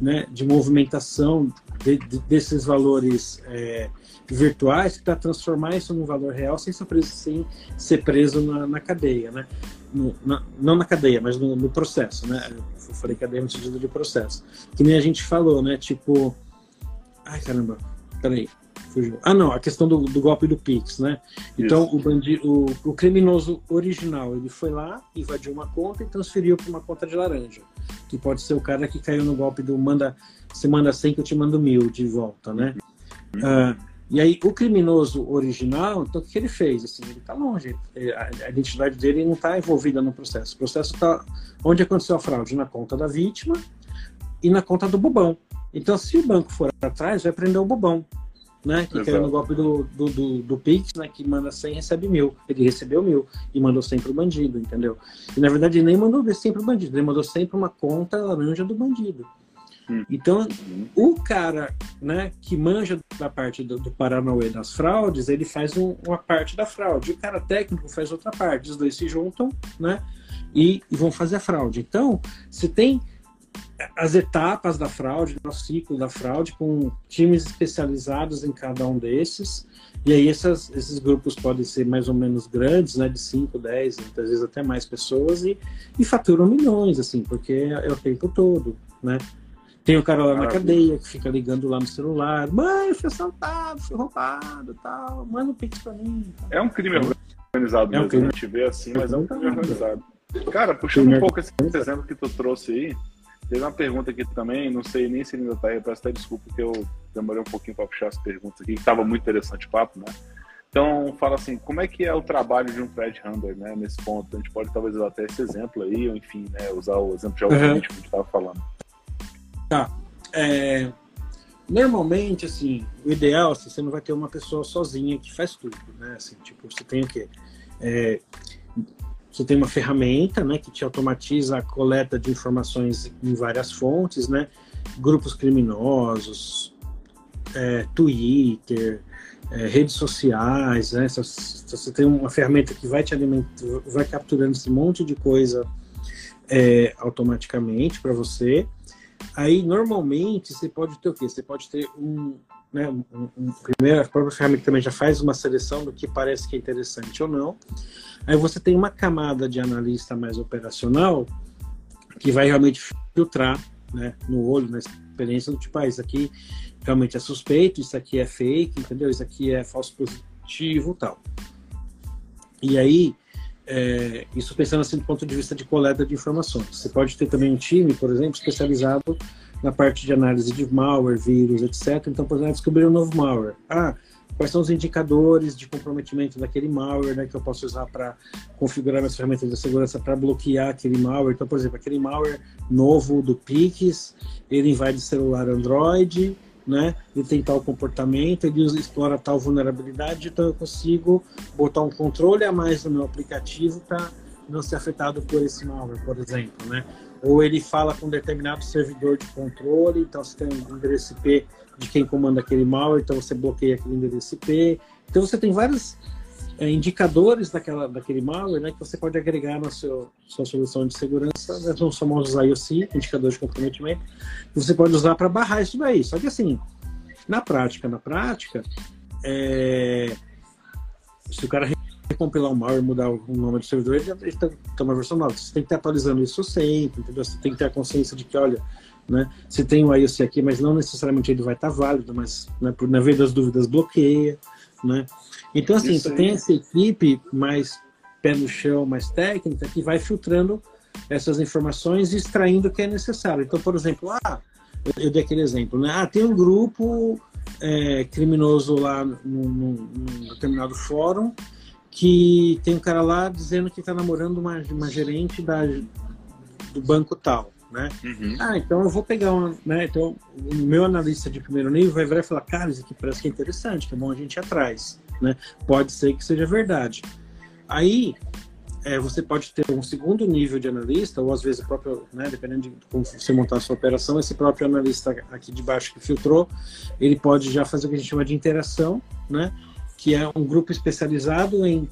né, de movimentação de, de, desses valores é, virtuais para transformar isso num valor real sem ser preso, sem ser preso na, na cadeia, né? No, na, não na cadeia, mas no, no, processo, né? Eu falei cadeia no sentido de processo. Que nem a gente falou, né? Tipo, ai caramba, peraí, fugiu. Ah, não, a questão do, do golpe do Pix, né? Então o, bandido, o, o criminoso original, ele foi lá, invadiu uma conta e transferiu para uma conta de laranja, que pode ser o cara que caiu no golpe do manda, você manda 100 que eu te mando mil de volta, né? Uhum. Uh, e aí, o criminoso original, então o que ele fez? Assim, ele está longe, a identidade dele não está envolvida no processo. O processo está onde aconteceu a fraude? Na conta da vítima e na conta do bobão. Então, se o banco for atrás, vai prender o bobão, né? Que Exato. caiu no golpe do, do, do, do Pix, né? Que manda 100 e recebe mil. Ele recebeu mil e mandou 100 pro bandido, entendeu? E na verdade ele nem mandou 100 pro bandido, ele mandou 100 para uma conta laranja do bandido. Hum. Então, o cara né, que manja da parte do, do Paranauê das fraudes, ele faz um, uma parte da fraude. O cara técnico faz outra parte. Os dois se juntam né, e, e vão fazer a fraude. Então, você tem as etapas da fraude, o ciclo da fraude, com times especializados em cada um desses. E aí essas, esses grupos podem ser mais ou menos grandes, né, de 5, 10, muitas vezes até mais pessoas, e, e faturam milhões, assim, porque é, é o tempo todo, né? Tem o cara lá na cadeia que fica ligando lá no celular. Mãe, fui assaltado, fui roubado tal. Manda um pix pra mim. É um crime organizado é um crime. a gente vê assim, mas é um crime organizado. Cara, puxando um pouco esse exemplo que tu trouxe aí, teve uma pergunta aqui também, não sei nem se ainda tá aí, peço até desculpa que eu demorei um pouquinho para puxar as perguntas aqui, que estava muito interessante o papo, né? Então, fala assim, como é que é o trabalho de um thread hunter, né, nesse ponto? A gente pode talvez usar até esse exemplo aí, ou enfim, né, usar o exemplo de algoritmo uhum. que a gente estava falando. Tá. É, normalmente, assim, o ideal, assim, você não vai ter uma pessoa sozinha que faz tudo, né? Assim, tipo, você tem o quê? É, você tem uma ferramenta, né, que te automatiza a coleta de informações em várias fontes, né? Grupos criminosos, é, Twitter, é, redes sociais, né? Você tem uma ferramenta que vai te alimentando, vai capturando esse monte de coisa é, automaticamente para você. Aí, normalmente, você pode ter o quê? Você pode ter um, né, um, um, primeiro, a própria ferramenta também já faz uma seleção do que parece que é interessante ou não. Aí você tem uma camada de analista mais operacional que vai realmente filtrar né, no olho, na experiência do tipo, ah, isso aqui realmente é suspeito, isso aqui é fake, entendeu? Isso aqui é falso positivo tal. E aí, é, isso pensando assim do ponto de vista de coleta de informações. Você pode ter também um time, por exemplo, especializado na parte de análise de malware, vírus, etc. Então, por exemplo, descobrir um novo malware. Ah, quais são os indicadores de comprometimento daquele malware né, que eu posso usar para configurar minhas ferramentas de segurança para bloquear aquele malware. Então, por exemplo, aquele malware novo do Pix, ele invade celular Android, né? Ele tem tal comportamento, ele explora tal vulnerabilidade, então eu consigo botar um controle a mais no meu aplicativo para não ser afetado por esse malware, por exemplo, né? Ou ele fala com um determinado servidor de controle, então você tem um endereço IP de quem comanda aquele malware, então você bloqueia aquele endereço IP. Então você tem vários é, indicadores daquela, daquele malware né, que você pode agregar na seu, sua solução de segurança, né, são os famosos IOC, indicadores de comprometimento, que você pode usar para barrar isso daí. Só que assim, na prática, na prática, é, se o cara recompilar o malware, mudar o nome do servidor, ele, ele tá, uma versão nova. Você tem que estar atualizando isso sempre, entendeu? Você tem que ter a consciência de que, olha, né, você tem o IOC aqui, mas não necessariamente ele vai estar tá válido, mas né, por, na vez das dúvidas bloqueia, né? Então, assim, você tem essa equipe mais pé no chão, mais técnica, que vai filtrando essas informações e extraindo o que é necessário. Então, por exemplo, ah, eu, eu dei aquele exemplo, né? Ah, tem um grupo é, criminoso lá num, num, determinado fórum que tem um cara lá dizendo que está namorando uma, uma gerente da, do banco tal. Né? Uhum. Ah, então eu vou pegar uma, né? Então o meu analista de primeiro nível vai virar e falar, cara, isso aqui parece que é interessante, que é bom a gente ir atrás, né? Pode ser que seja verdade. Aí é, você pode ter um segundo nível de analista, ou às vezes o próprio, né, dependendo de como você montar a sua operação, esse próprio analista aqui de baixo que filtrou, ele pode já fazer o que a gente chama de interação, né? Que é um grupo especializado em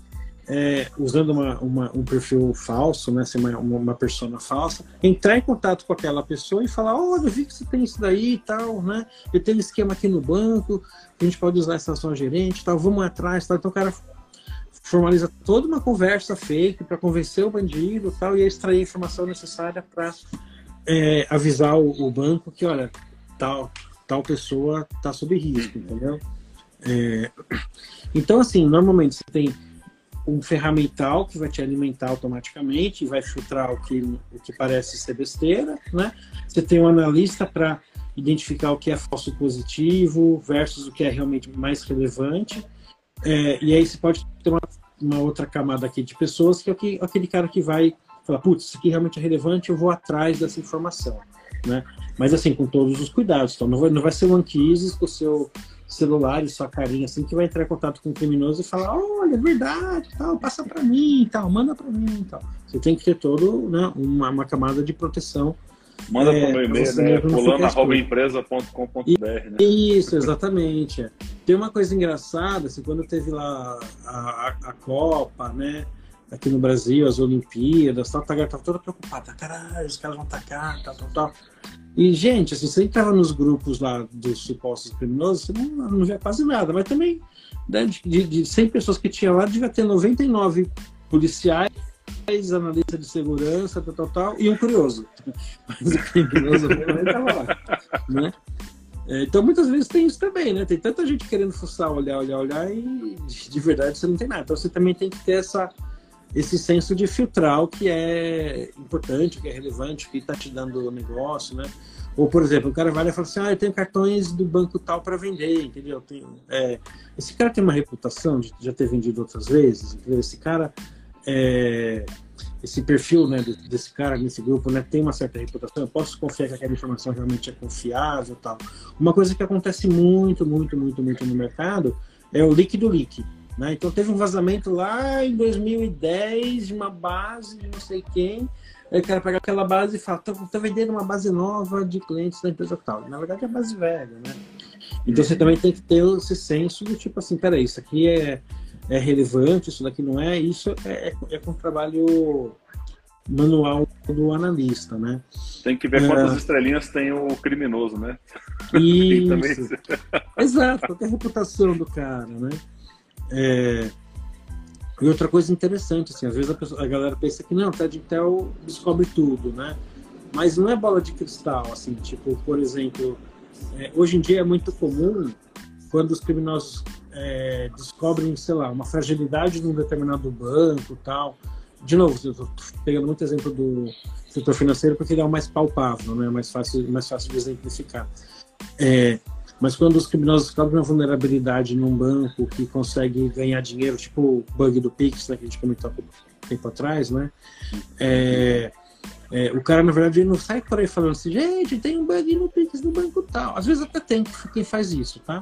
é, usando uma, uma, um perfil falso, né, ser uma, uma persona falsa, entrar em contato com aquela pessoa e falar, olha, eu vi que você tem isso daí e tal, né? Eu tenho esquema aqui no banco, a gente pode usar essa sua gerente tal, vamos atrás tal. Então o cara formaliza toda uma conversa fake para convencer o bandido tal, e extrair a informação necessária para é, avisar o, o, banco que, olha, tal, tal pessoa está sob risco, entendeu? É, então, assim, normalmente você tem um ferramental que vai te alimentar automaticamente, vai filtrar o que, o que parece ser besteira, né? Você tem um analista para identificar o que é falso positivo versus o que é realmente mais relevante. É, e aí você pode ter uma, uma, outra camada aqui de pessoas que é aquele cara que vai falar, putz, isso aqui realmente é relevante, eu vou atrás dessa informação, né? Mas assim, com todos os cuidados. Então, não vai, não vai ser o Anquises com o seu celular e sua carinha assim que vai entrar em contato com o criminoso e falar, olha, é verdade, tal, passa para mim, tal, manda para mim, tal. Você tem que ter todo, né, uma, uma camada de proteção. Manda é, para o meu e-mail, né? fulano.empresa.com.br, né? Isso, exatamente. Tem uma coisa engraçada, assim, quando teve lá a, a, a Copa, né? aqui no Brasil, as Olimpíadas, tal, a galera tava toda preocupada, caralho, os caras vão atacar, tal, tal, tal. E, gente, assim, você entrava nos grupos lá dos supostos criminosos, você não, não via quase nada, mas também, né, de, de 100 pessoas que tinha lá, devia ter 99 policiais, analistas de segurança, tal, tal, tal, e um curioso. Mas o criminoso estava lá, né? É, então, muitas vezes tem isso também, né? Tem tanta gente querendo fuçar, olhar, olhar, olhar, e de verdade você não tem nada. Então, você também tem que ter essa esse senso de filtrar o que é importante, o que é relevante, o que está te dando negócio, né? Ou, por exemplo, o cara vai e fala assim, ah, eu tenho cartões do banco tal para vender, entendeu? Tenho, é, esse cara tem uma reputação de já ter vendido outras vezes, entendeu? Esse cara, é, esse perfil né, desse cara nesse grupo né, tem uma certa reputação, eu posso confiar que aquela informação realmente é confiável tal. Uma coisa que acontece muito, muito, muito, muito no mercado é o líquido líquido. Né? Então teve um vazamento lá em 2010 de uma base de não sei quem. Aí o cara pega aquela base e fala, tô, tô, vendendo uma base nova de clientes da empresa tal. Na verdade é base velha, né? Então você também tem que ter esse senso do tipo assim, peraí, isso aqui é, é relevante, isso daqui não é, isso é, é, é com o trabalho manual do analista, né? Tem que ver quantas é... estrelinhas tem o criminoso, né? Isso. Exato, qual é a reputação do cara, né? É... E outra coisa interessante, assim, às vezes a, pessoa, a galera pensa que não, a TED Intel descobre tudo, né? mas não é bola de cristal, assim, tipo, por exemplo, é, hoje em dia é muito comum quando os criminosos é, descobrem, sei lá, uma fragilidade num determinado banco tal. De novo, eu estou pegando muito exemplo do setor financeiro porque ele é o mais palpável, né? mais, fácil, mais fácil de exemplificar. É, mas quando os criminosos descobrem uma vulnerabilidade num banco que consegue ganhar dinheiro, tipo o bug do Pix, né, que a gente comentou há tempo atrás, né? É, é, o cara, na verdade, não sai por aí falando assim, gente, tem um bug no Pix no banco tal. Às vezes até tem quem faz isso, tá?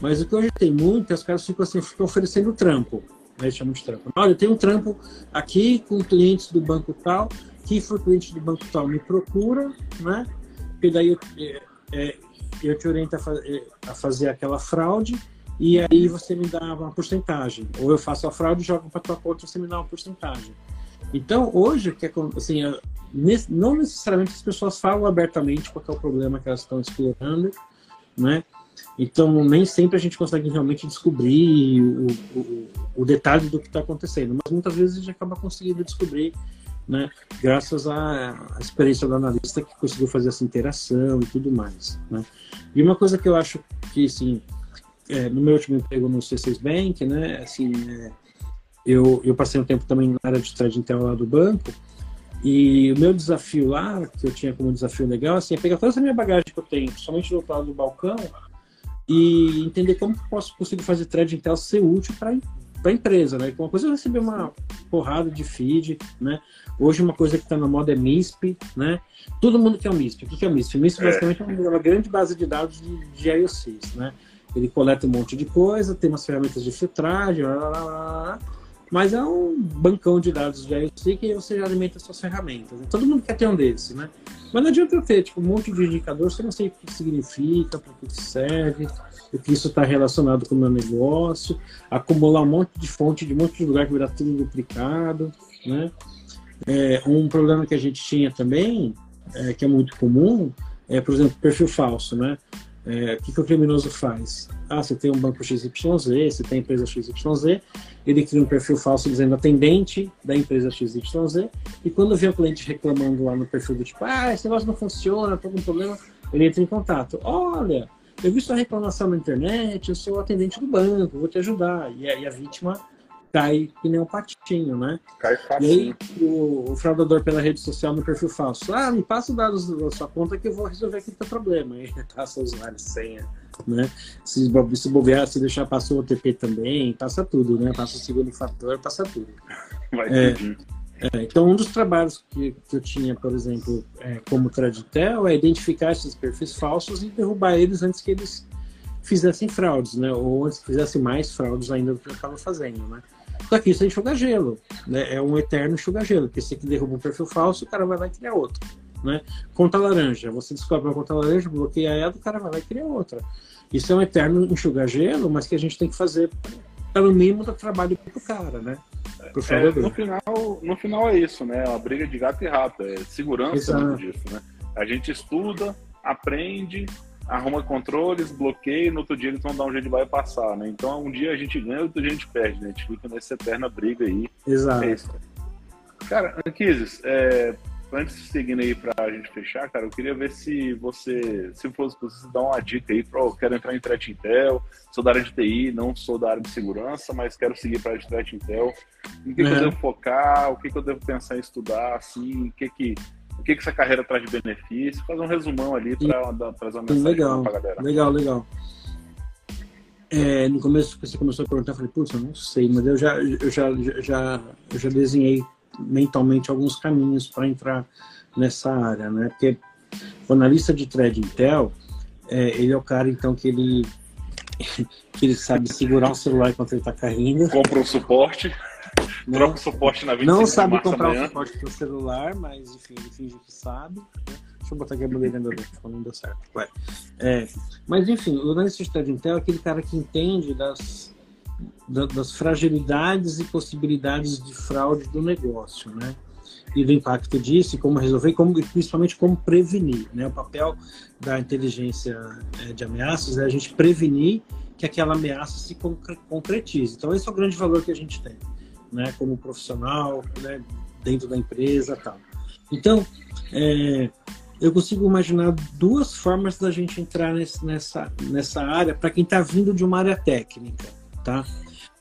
Mas o que hoje tem muito é os caras ficam assim, ficam oferecendo trampo. Né? Eles chamam de trampo. Olha, tenho um trampo aqui com clientes do banco tal, que for cliente do banco tal me procura, né? E daí é, é eu te oriento a, fazer, a fazer aquela fraude e aí você me dá uma porcentagem. Ou eu faço a fraude e jogo para tua conta você me dá uma porcentagem. Então, hoje, que assim, não necessariamente as pessoas falam abertamente qual é o problema que elas estão explorando, né? Então, nem sempre a gente consegue realmente descobrir o, o, o detalhe do que está acontecendo, mas muitas vezes a gente acaba conseguindo descobrir, né, graças à, experiência do analista que conseguiu fazer essa interação e tudo mais. Né? E uma coisa que eu acho que, assim, é, no meu último emprego no C6 Bank, né, assim, é, eu, eu passei um tempo também na área de trading intel lá do banco, e o meu desafio lá, que eu tinha como desafio legal, assim, é pegar toda essa minha bagagem que eu tenho, somente do lado do balcão, e entender como que posso conseguir fazer thread Intel ser útil para a empresa, né? Uma coisa é receber uma porrada de feed, né? Hoje uma coisa que está na moda é MISP, né? Todo mundo quer um MISP. O que é o MISP? O MISP é. basicamente é uma grande base de dados de, de IOCs, né? Ele coleta um monte de coisa, tem umas ferramentas de filtragem, lá, lá, lá, mas é um bancão de dados IoT que você já alimenta suas ferramentas. Né? Todo mundo quer ter um desses, né? Mas não adianta ter tipo, um monte de indicador, você não sei o que significa, para que serve, o que isso está relacionado com o meu negócio, acumular um monte de fonte de um monte de lugar que virar tudo duplicado, né? É, um problema que a gente tinha também, é, que é muito comum, é, por exemplo, perfil falso, né? É, o que, que, o criminoso faz? Ah, você tem um banco XYZ, você tem empresa XYZ, ele cria um perfil falso dizendo atendente da empresa XYZ, e quando vê o cliente reclamando lá no perfil do tipo, ah, esse negócio não funciona, tô com um problema, ele entra em contato. Olha, eu vi sua reclamação na internet, eu sou atendente do banco, vou te ajudar. E, a, e a vítima cai que nem um patinho, né? Cai fácil. E aí, o, o, fraudador pela rede social no perfil falso, ah, me passa os dados da sua conta que eu vou resolver aqui o teu problema. Aí passa o usuário, senha, né? Se, se bobear, se deixar passar o OTP também, passa tudo, né? Passa o segundo fator, passa tudo. Vai é, é, então, um dos trabalhos que, que eu tinha, por exemplo, é, como Traditel, é identificar esses perfis falsos e derrubar eles antes que eles fizessem fraudes, né? Ou antes que fizessem mais fraudes ainda do que eu estava fazendo, né? Só que isso é enxugar gelo, né? É um eterno enxugar gelo, porque se derruba um perfil falso, o cara vai lá e criar outro, né? Conta laranja, você descobre uma conta laranja, bloqueia ela, o cara vai lá e cria outra. Isso é um eterno enxugar gelo, mas que a gente tem que fazer pelo mínimo do trabalho pro cara, né? Pro é, no, final, no final é isso, né? A briga de gato e rato, é segurança é disso, né? A gente estuda, aprende, arruma controles, bloqueia, no outro dia eles vão dar um jeito de bypassar, né? Então um dia a gente ganha, outro dia a gente perde, né? A gente fica nessa eterna briga aí. Exato. É cara, Anquises, é, antes de seguindo aí pra gente fechar, cara, eu queria ver se você, se fosse você dar uma dica aí para, eu quero entrar em Threat Intel, sou da área de TI, não sou da área de segurança, mas quero seguir para a área de Threat Intel. Em que, é. que, eu devo focar? O que, que eu devo pensar em estudar? Assim, o que que o que, que essa carreira traz de benefício, fazer um resumão ali para trazer uma mensagem legal, para a galera. Legal, legal. É, no começo que você começou a perguntar, eu falei, putz, eu não sei, mas eu já, eu já, já, eu já desenhei mentalmente alguns caminhos para entrar nessa área, né? Porque o analista de thread Intel, é, ele é o cara, então, que ele, que ele sabe segurar o celular enquanto ele está caindo. Compra o suporte. Né? Troca o suporte na 25 Não sabe comprar o suporte para o celular, mas enfim, ele finge que sabe. Né? Deixa eu botar aqui a bandeira do não deu certo. Ué. É, mas enfim, o analista de Intel é aquele cara que entende das, das fragilidades e possibilidades de fraude do negócio, né? E do impacto disso, e como resolver, e como, principalmente como prevenir. Né? O papel da inteligência é, de ameaças é a gente prevenir que aquela ameaça se concretize. Então, esse é o grande valor que a gente tem, né? como profissional, né? dentro da empresa tal. Então, é, eu consigo imaginar duas formas da gente entrar nesse, nessa, nessa área para quem está vindo de uma área técnica, tá?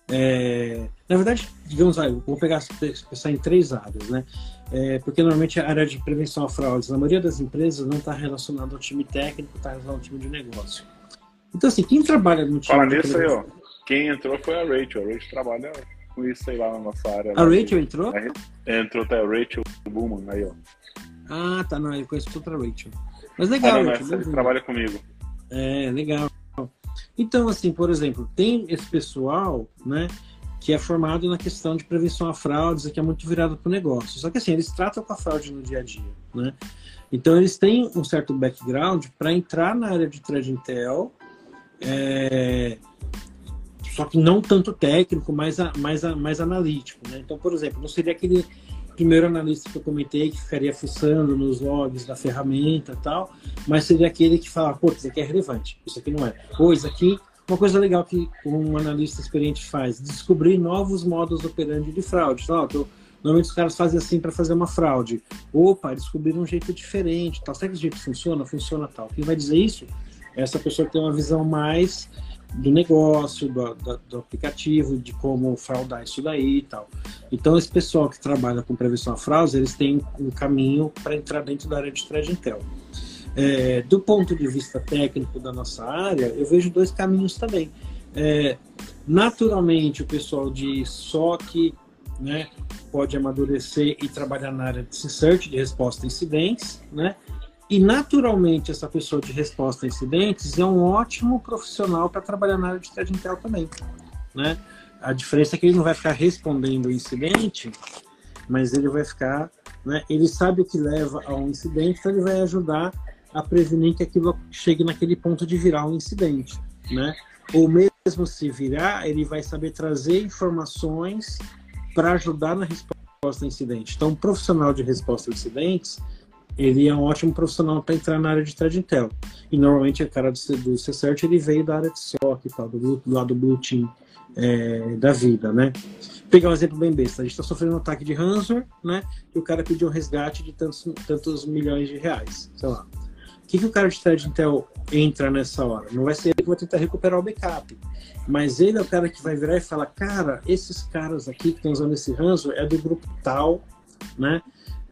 É, na verdade, digamos, aí, vou pegar pensar em três áreas, né? É, porque normalmente a área de prevenção a fraudes, na maioria das empresas, não está relacionada ao time técnico, está relacionada ao time de negócio. Então, assim, quem trabalha no time. Fala nisso aí, ó. Quem entrou foi a Rachel. A Rachel trabalha com isso aí lá na nossa área. A Rachel entrou? Entrou até a Rachel Bullman aí, ó. Ah, tá, não, eu conheço outra Rachel. Mas legal, ah, não, Rachel. Ele trabalha comigo. É, legal. Então, assim, por exemplo, tem esse pessoal, né, que é formado na questão de prevenção a fraudes, que é muito virado para o negócio. Só que, assim, eles tratam com a fraude no dia a dia, né? Então, eles têm um certo background para entrar na área de trade intel, é... só que não tanto técnico, mais, a, mais, a, mais analítico, né? Então, por exemplo, não seria aquele primeiro analista que eu comentei que ficaria fuçando nos logs da ferramenta tal, mas seria aquele que fala, pô, isso aqui é relevante, isso aqui não é. Isso aqui, uma coisa legal que um analista experiente faz, descobrir novos modos operandi de fraude. Então, ó, tô, normalmente os caras fazem assim para fazer uma fraude. Opa, descobriram um jeito diferente, tal. Será que esse jeito funciona? Funciona tal. Quem vai dizer isso? É essa pessoa que tem uma visão mais do negócio, do, do, do, aplicativo, de como fraudar isso daí e tal. Então, esse pessoal que trabalha com prevenção a fraudes, eles têm um caminho para entrar dentro da área de threat intel. É, do ponto de vista técnico da nossa área, eu vejo dois caminhos também. É, naturalmente, o pessoal de SOC né, pode amadurecer e trabalhar na área de search, de resposta a incidentes, né? E, naturalmente, essa pessoa de resposta a incidentes é um ótimo profissional para trabalhar na área de threat intel também. Né? A diferença é que ele não vai ficar respondendo o incidente, mas ele vai ficar. Né? Ele sabe o que leva a um incidente, então ele vai ajudar a prevenir que aquilo chegue naquele ponto de virar um incidente. Né? Ou mesmo se virar, ele vai saber trazer informações para ajudar na resposta a incidente. Então, um profissional de resposta a incidentes ele é um ótimo profissional para entrar na área de Thread Intel. E normalmente o cara do, do C-Cert, ele veio da área de SOC e tal, do, do lado do Blue Team é, da vida, né? Vou pegar um exemplo bem besta. A gente está sofrendo um ataque de ransomware, né? E o cara pediu um resgate de tantos, tantos milhões de reais, sei lá. O que, que o cara de Thread Intel entra nessa hora? Não vai ser ele que vai tentar recuperar o backup. Mas ele é o cara que vai virar e falar, cara, esses caras aqui que estão usando esse ransomware é do grupo tal, né?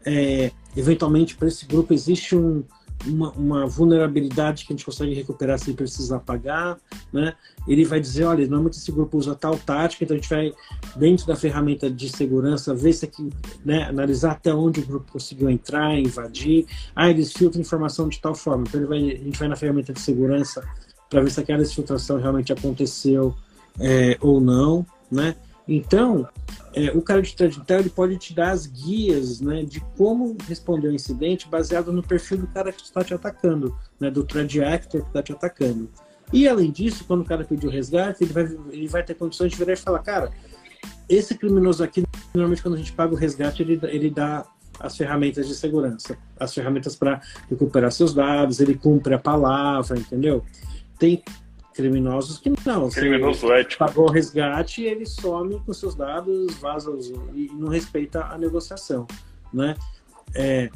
É, eventualmente para esse grupo existe um, uma, uma, vulnerabilidade que a gente consegue recuperar sem precisar pagar, né? Ele vai dizer, olha, normalmente esse grupo usa tal tática, então a gente vai dentro da ferramenta de segurança ver se aqui, né, analisar até onde o grupo conseguiu entrar, invadir. Ah, eles filtram informação de tal forma, então vai, a gente vai na ferramenta de segurança para ver se aquela filtração realmente aconteceu é, ou não, né? Então, é, o cara de tradição ele pode te dar as guias né, de como responder ao incidente baseado no perfil do cara que está te atacando, né, do threat actor que está te atacando. E além disso, quando o cara pedir o resgate, ele vai, ele vai ter condições de virar e falar, cara, esse criminoso aqui, normalmente quando a gente paga o resgate, ele, ele dá as ferramentas de segurança, as ferramentas para recuperar seus dados, ele cumpre a palavra, entendeu? Tem Criminosos que não. Criminoso ético. Pagou o resgate, ele some com seus dados, vaza e não respeita a negociação, né? É,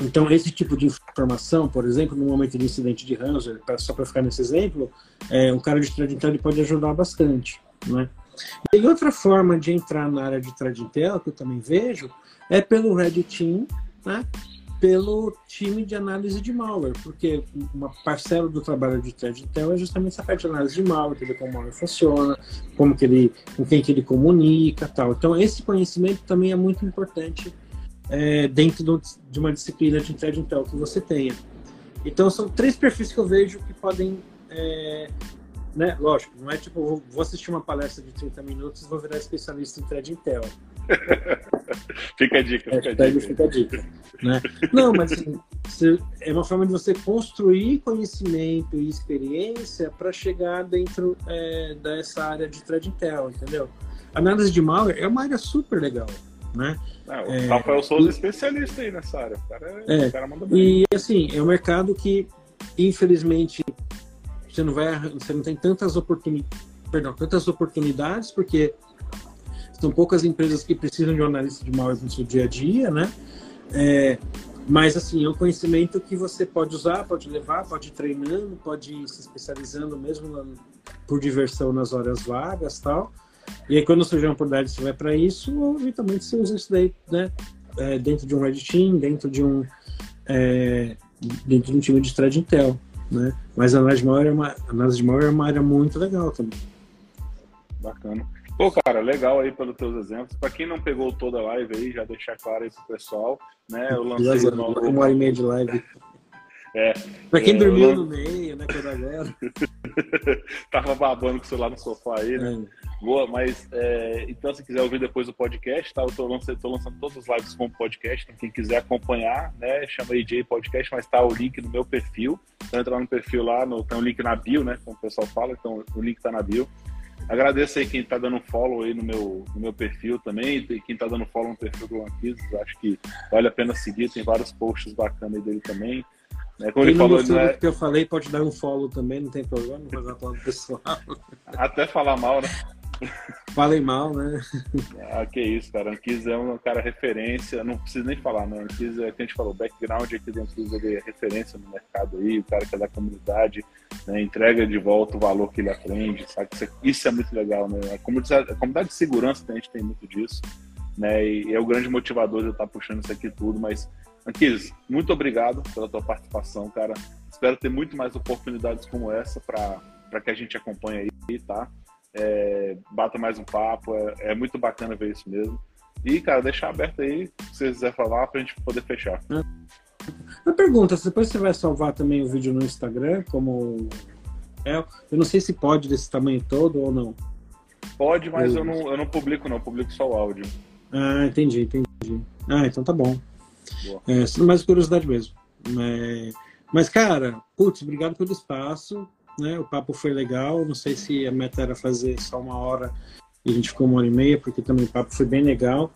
então, esse tipo de informação, por exemplo, no momento de incidente de ransomware, só para ficar nesse exemplo, é, o cara de thread intel pode ajudar bastante, né? E outra forma de entrar na área de thread intel, que eu também vejo, é pelo Red Team, né? Pelo time de análise de malware, porque uma parcela do trabalho de threat intel é justamente essa parte de análise de malware, entender como o malware funciona, como que ele, com quem que ele comunica, tal. Então esse conhecimento também é muito importante é, dentro do, de uma disciplina de threat intel que você tenha. Então são três perfis que eu vejo que podem é, né? Lógico, não é tipo, vou assistir uma palestra de 30 minutos e vou virar especialista em thread intel. fica a dica, fica a dica. Fica a dica né? Não, mas assim, é uma forma de você construir conhecimento e experiência para chegar dentro é, dessa área de thread intel, entendeu? Análise de malware é uma área super legal. Né? Ah, o é, Rafael Souza é especialista aí nessa área. O cara, é, o cara manda bem. E assim, é um mercado que, infelizmente, você não vai, você não tem tantas oportunidades, perdão, tantas oportunidades, porque são poucas empresas que precisam de um analista de malware no seu dia a dia, né? É, Mas, assim, é um conhecimento que você pode usar, pode levar, pode ir treinando, pode ir se especializando mesmo por diversão nas horas vagas tal. E aí, quando surgir uma oportunidade, você vai para isso, ou eventualmente você usa isso daí, né? É, dentro de um Red Team, dentro de um, é, dentro de um time de thread Intel, né? Mas a análise de malware é uma, análise de malware é uma área muito legal também. Bacana. Pô, cara, legal aí pelos teus exemplos. Para quem não pegou toda a live aí, já deixar claro aí pro pessoal, né? Eu lancei uma, uma hora e meia de live. É. Pra quem é, dormiu no meio, né, quando a galera. Tava babando com o celular no sofá aí, né? É. Boa, mas é, então se quiser ouvir depois o podcast, tá? Eu tô lançando, tô lançando todas as lives como podcast, então quem quiser acompanhar, né? Chama AJ Podcast, mas tá o link no meu perfil. Então entra lá no perfil lá, no, tem um link na bio, né? Como o pessoal fala, então o link tá na bio. Agradeço aí quem está dando follow aí no meu, no meu perfil também, e quem está dando follow no perfil do Lanquises, acho que vale a pena seguir, tem vários posts bacanas dele também. Né? Como quem ele não falou, né? que eu falei, pode dar um follow também, não tem problema, não fazer uma pessoal. Até falar mal, né? Falem mal, né? Ah, que isso, cara. Anquis é um cara referência, não preciso nem falar, né? Anquis é que a gente falou, background aqui do ele é referência no mercado aí, o cara que é da comunidade, né? entrega de volta o valor que ele aprende, sabe? Isso é, é muito legal, né? A comunidade, a comunidade de segurança a gente tem muito disso, né? E é o grande motivador de eu estar puxando isso aqui tudo, mas Anquis, muito obrigado pela tua participação, cara. Espero ter muito mais oportunidades como essa para que a gente acompanhe aí, tá? É, bata mais um papo, é, é, muito bacana ver isso mesmo. E, cara, deixar aberto aí, se você quiser falar, pra gente poder fechar. Uma pergunta, depois você vai salvar também o vídeo no Instagram, como é, eu não sei se pode desse tamanho todo ou não. Pode, mas eu, eu não, eu não publico não, eu publico só o áudio. Ah, entendi, entendi. Ah, então tá bom. É, mais curiosidade mesmo. É, mas, cara, putz, obrigado pelo espaço né? O papo foi legal. Não sei se a meta era fazer só uma hora e a gente ficou uma hora e meia, porque também o papo foi bem legal,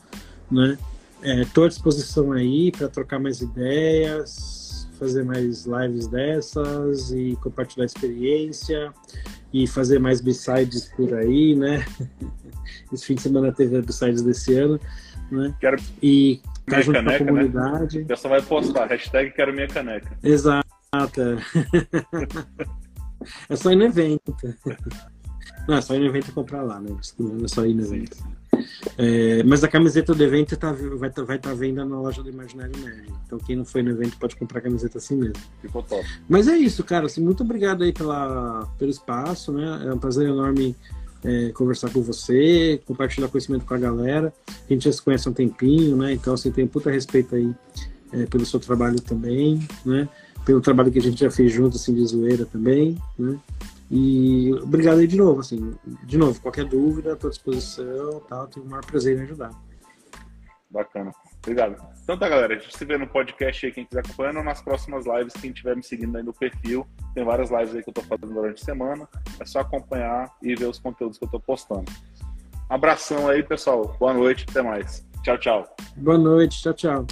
né? Estou é, à disposição aí para trocar mais ideias, fazer mais lives dessas e compartilhar experiência e fazer mais b-sides por aí, né? Esse fim de semana teve a b-sides desse ano, né? Quero e ficar junto caneca, com a né? comunidade. Né? O pessoal vai postar, hashtag quero minha caneca. Exato. É só ir no evento. Não, é só ir no evento e comprar lá, né? É só ir no evento. É, mas a camiseta do evento tá, vai estar tá, vai tá venda na loja do Imaginário Nerd. Então quem não foi no evento pode comprar a camiseta assim mesmo. Ficou top. Mas é isso, cara. Assim, muito obrigado aí pela, pelo espaço, né? É um prazer enorme é, conversar com você, compartilhar conhecimento com a galera. A gente já se conhece há um tempinho, né? Então, assim, tem um puta respeito aí é, pelo seu trabalho também, né? Pelo trabalho que a gente já fez junto, assim, de zoeira também, né? E obrigado aí de novo, assim, de novo, qualquer dúvida, estou à disposição, tal, tenho o maior prazer em ajudar. Bacana. Obrigado. Então tá, galera, a gente se vê no podcast aí, quem quiser acompanhando, nas próximas lives, quem estiver me seguindo aí no perfil, tem várias lives aí que eu tô fazendo durante a semana, é só acompanhar e ver os conteúdos que eu tô postando. Abração aí, pessoal. Boa noite, até mais. Tchau, tchau. Boa noite, tchau, tchau.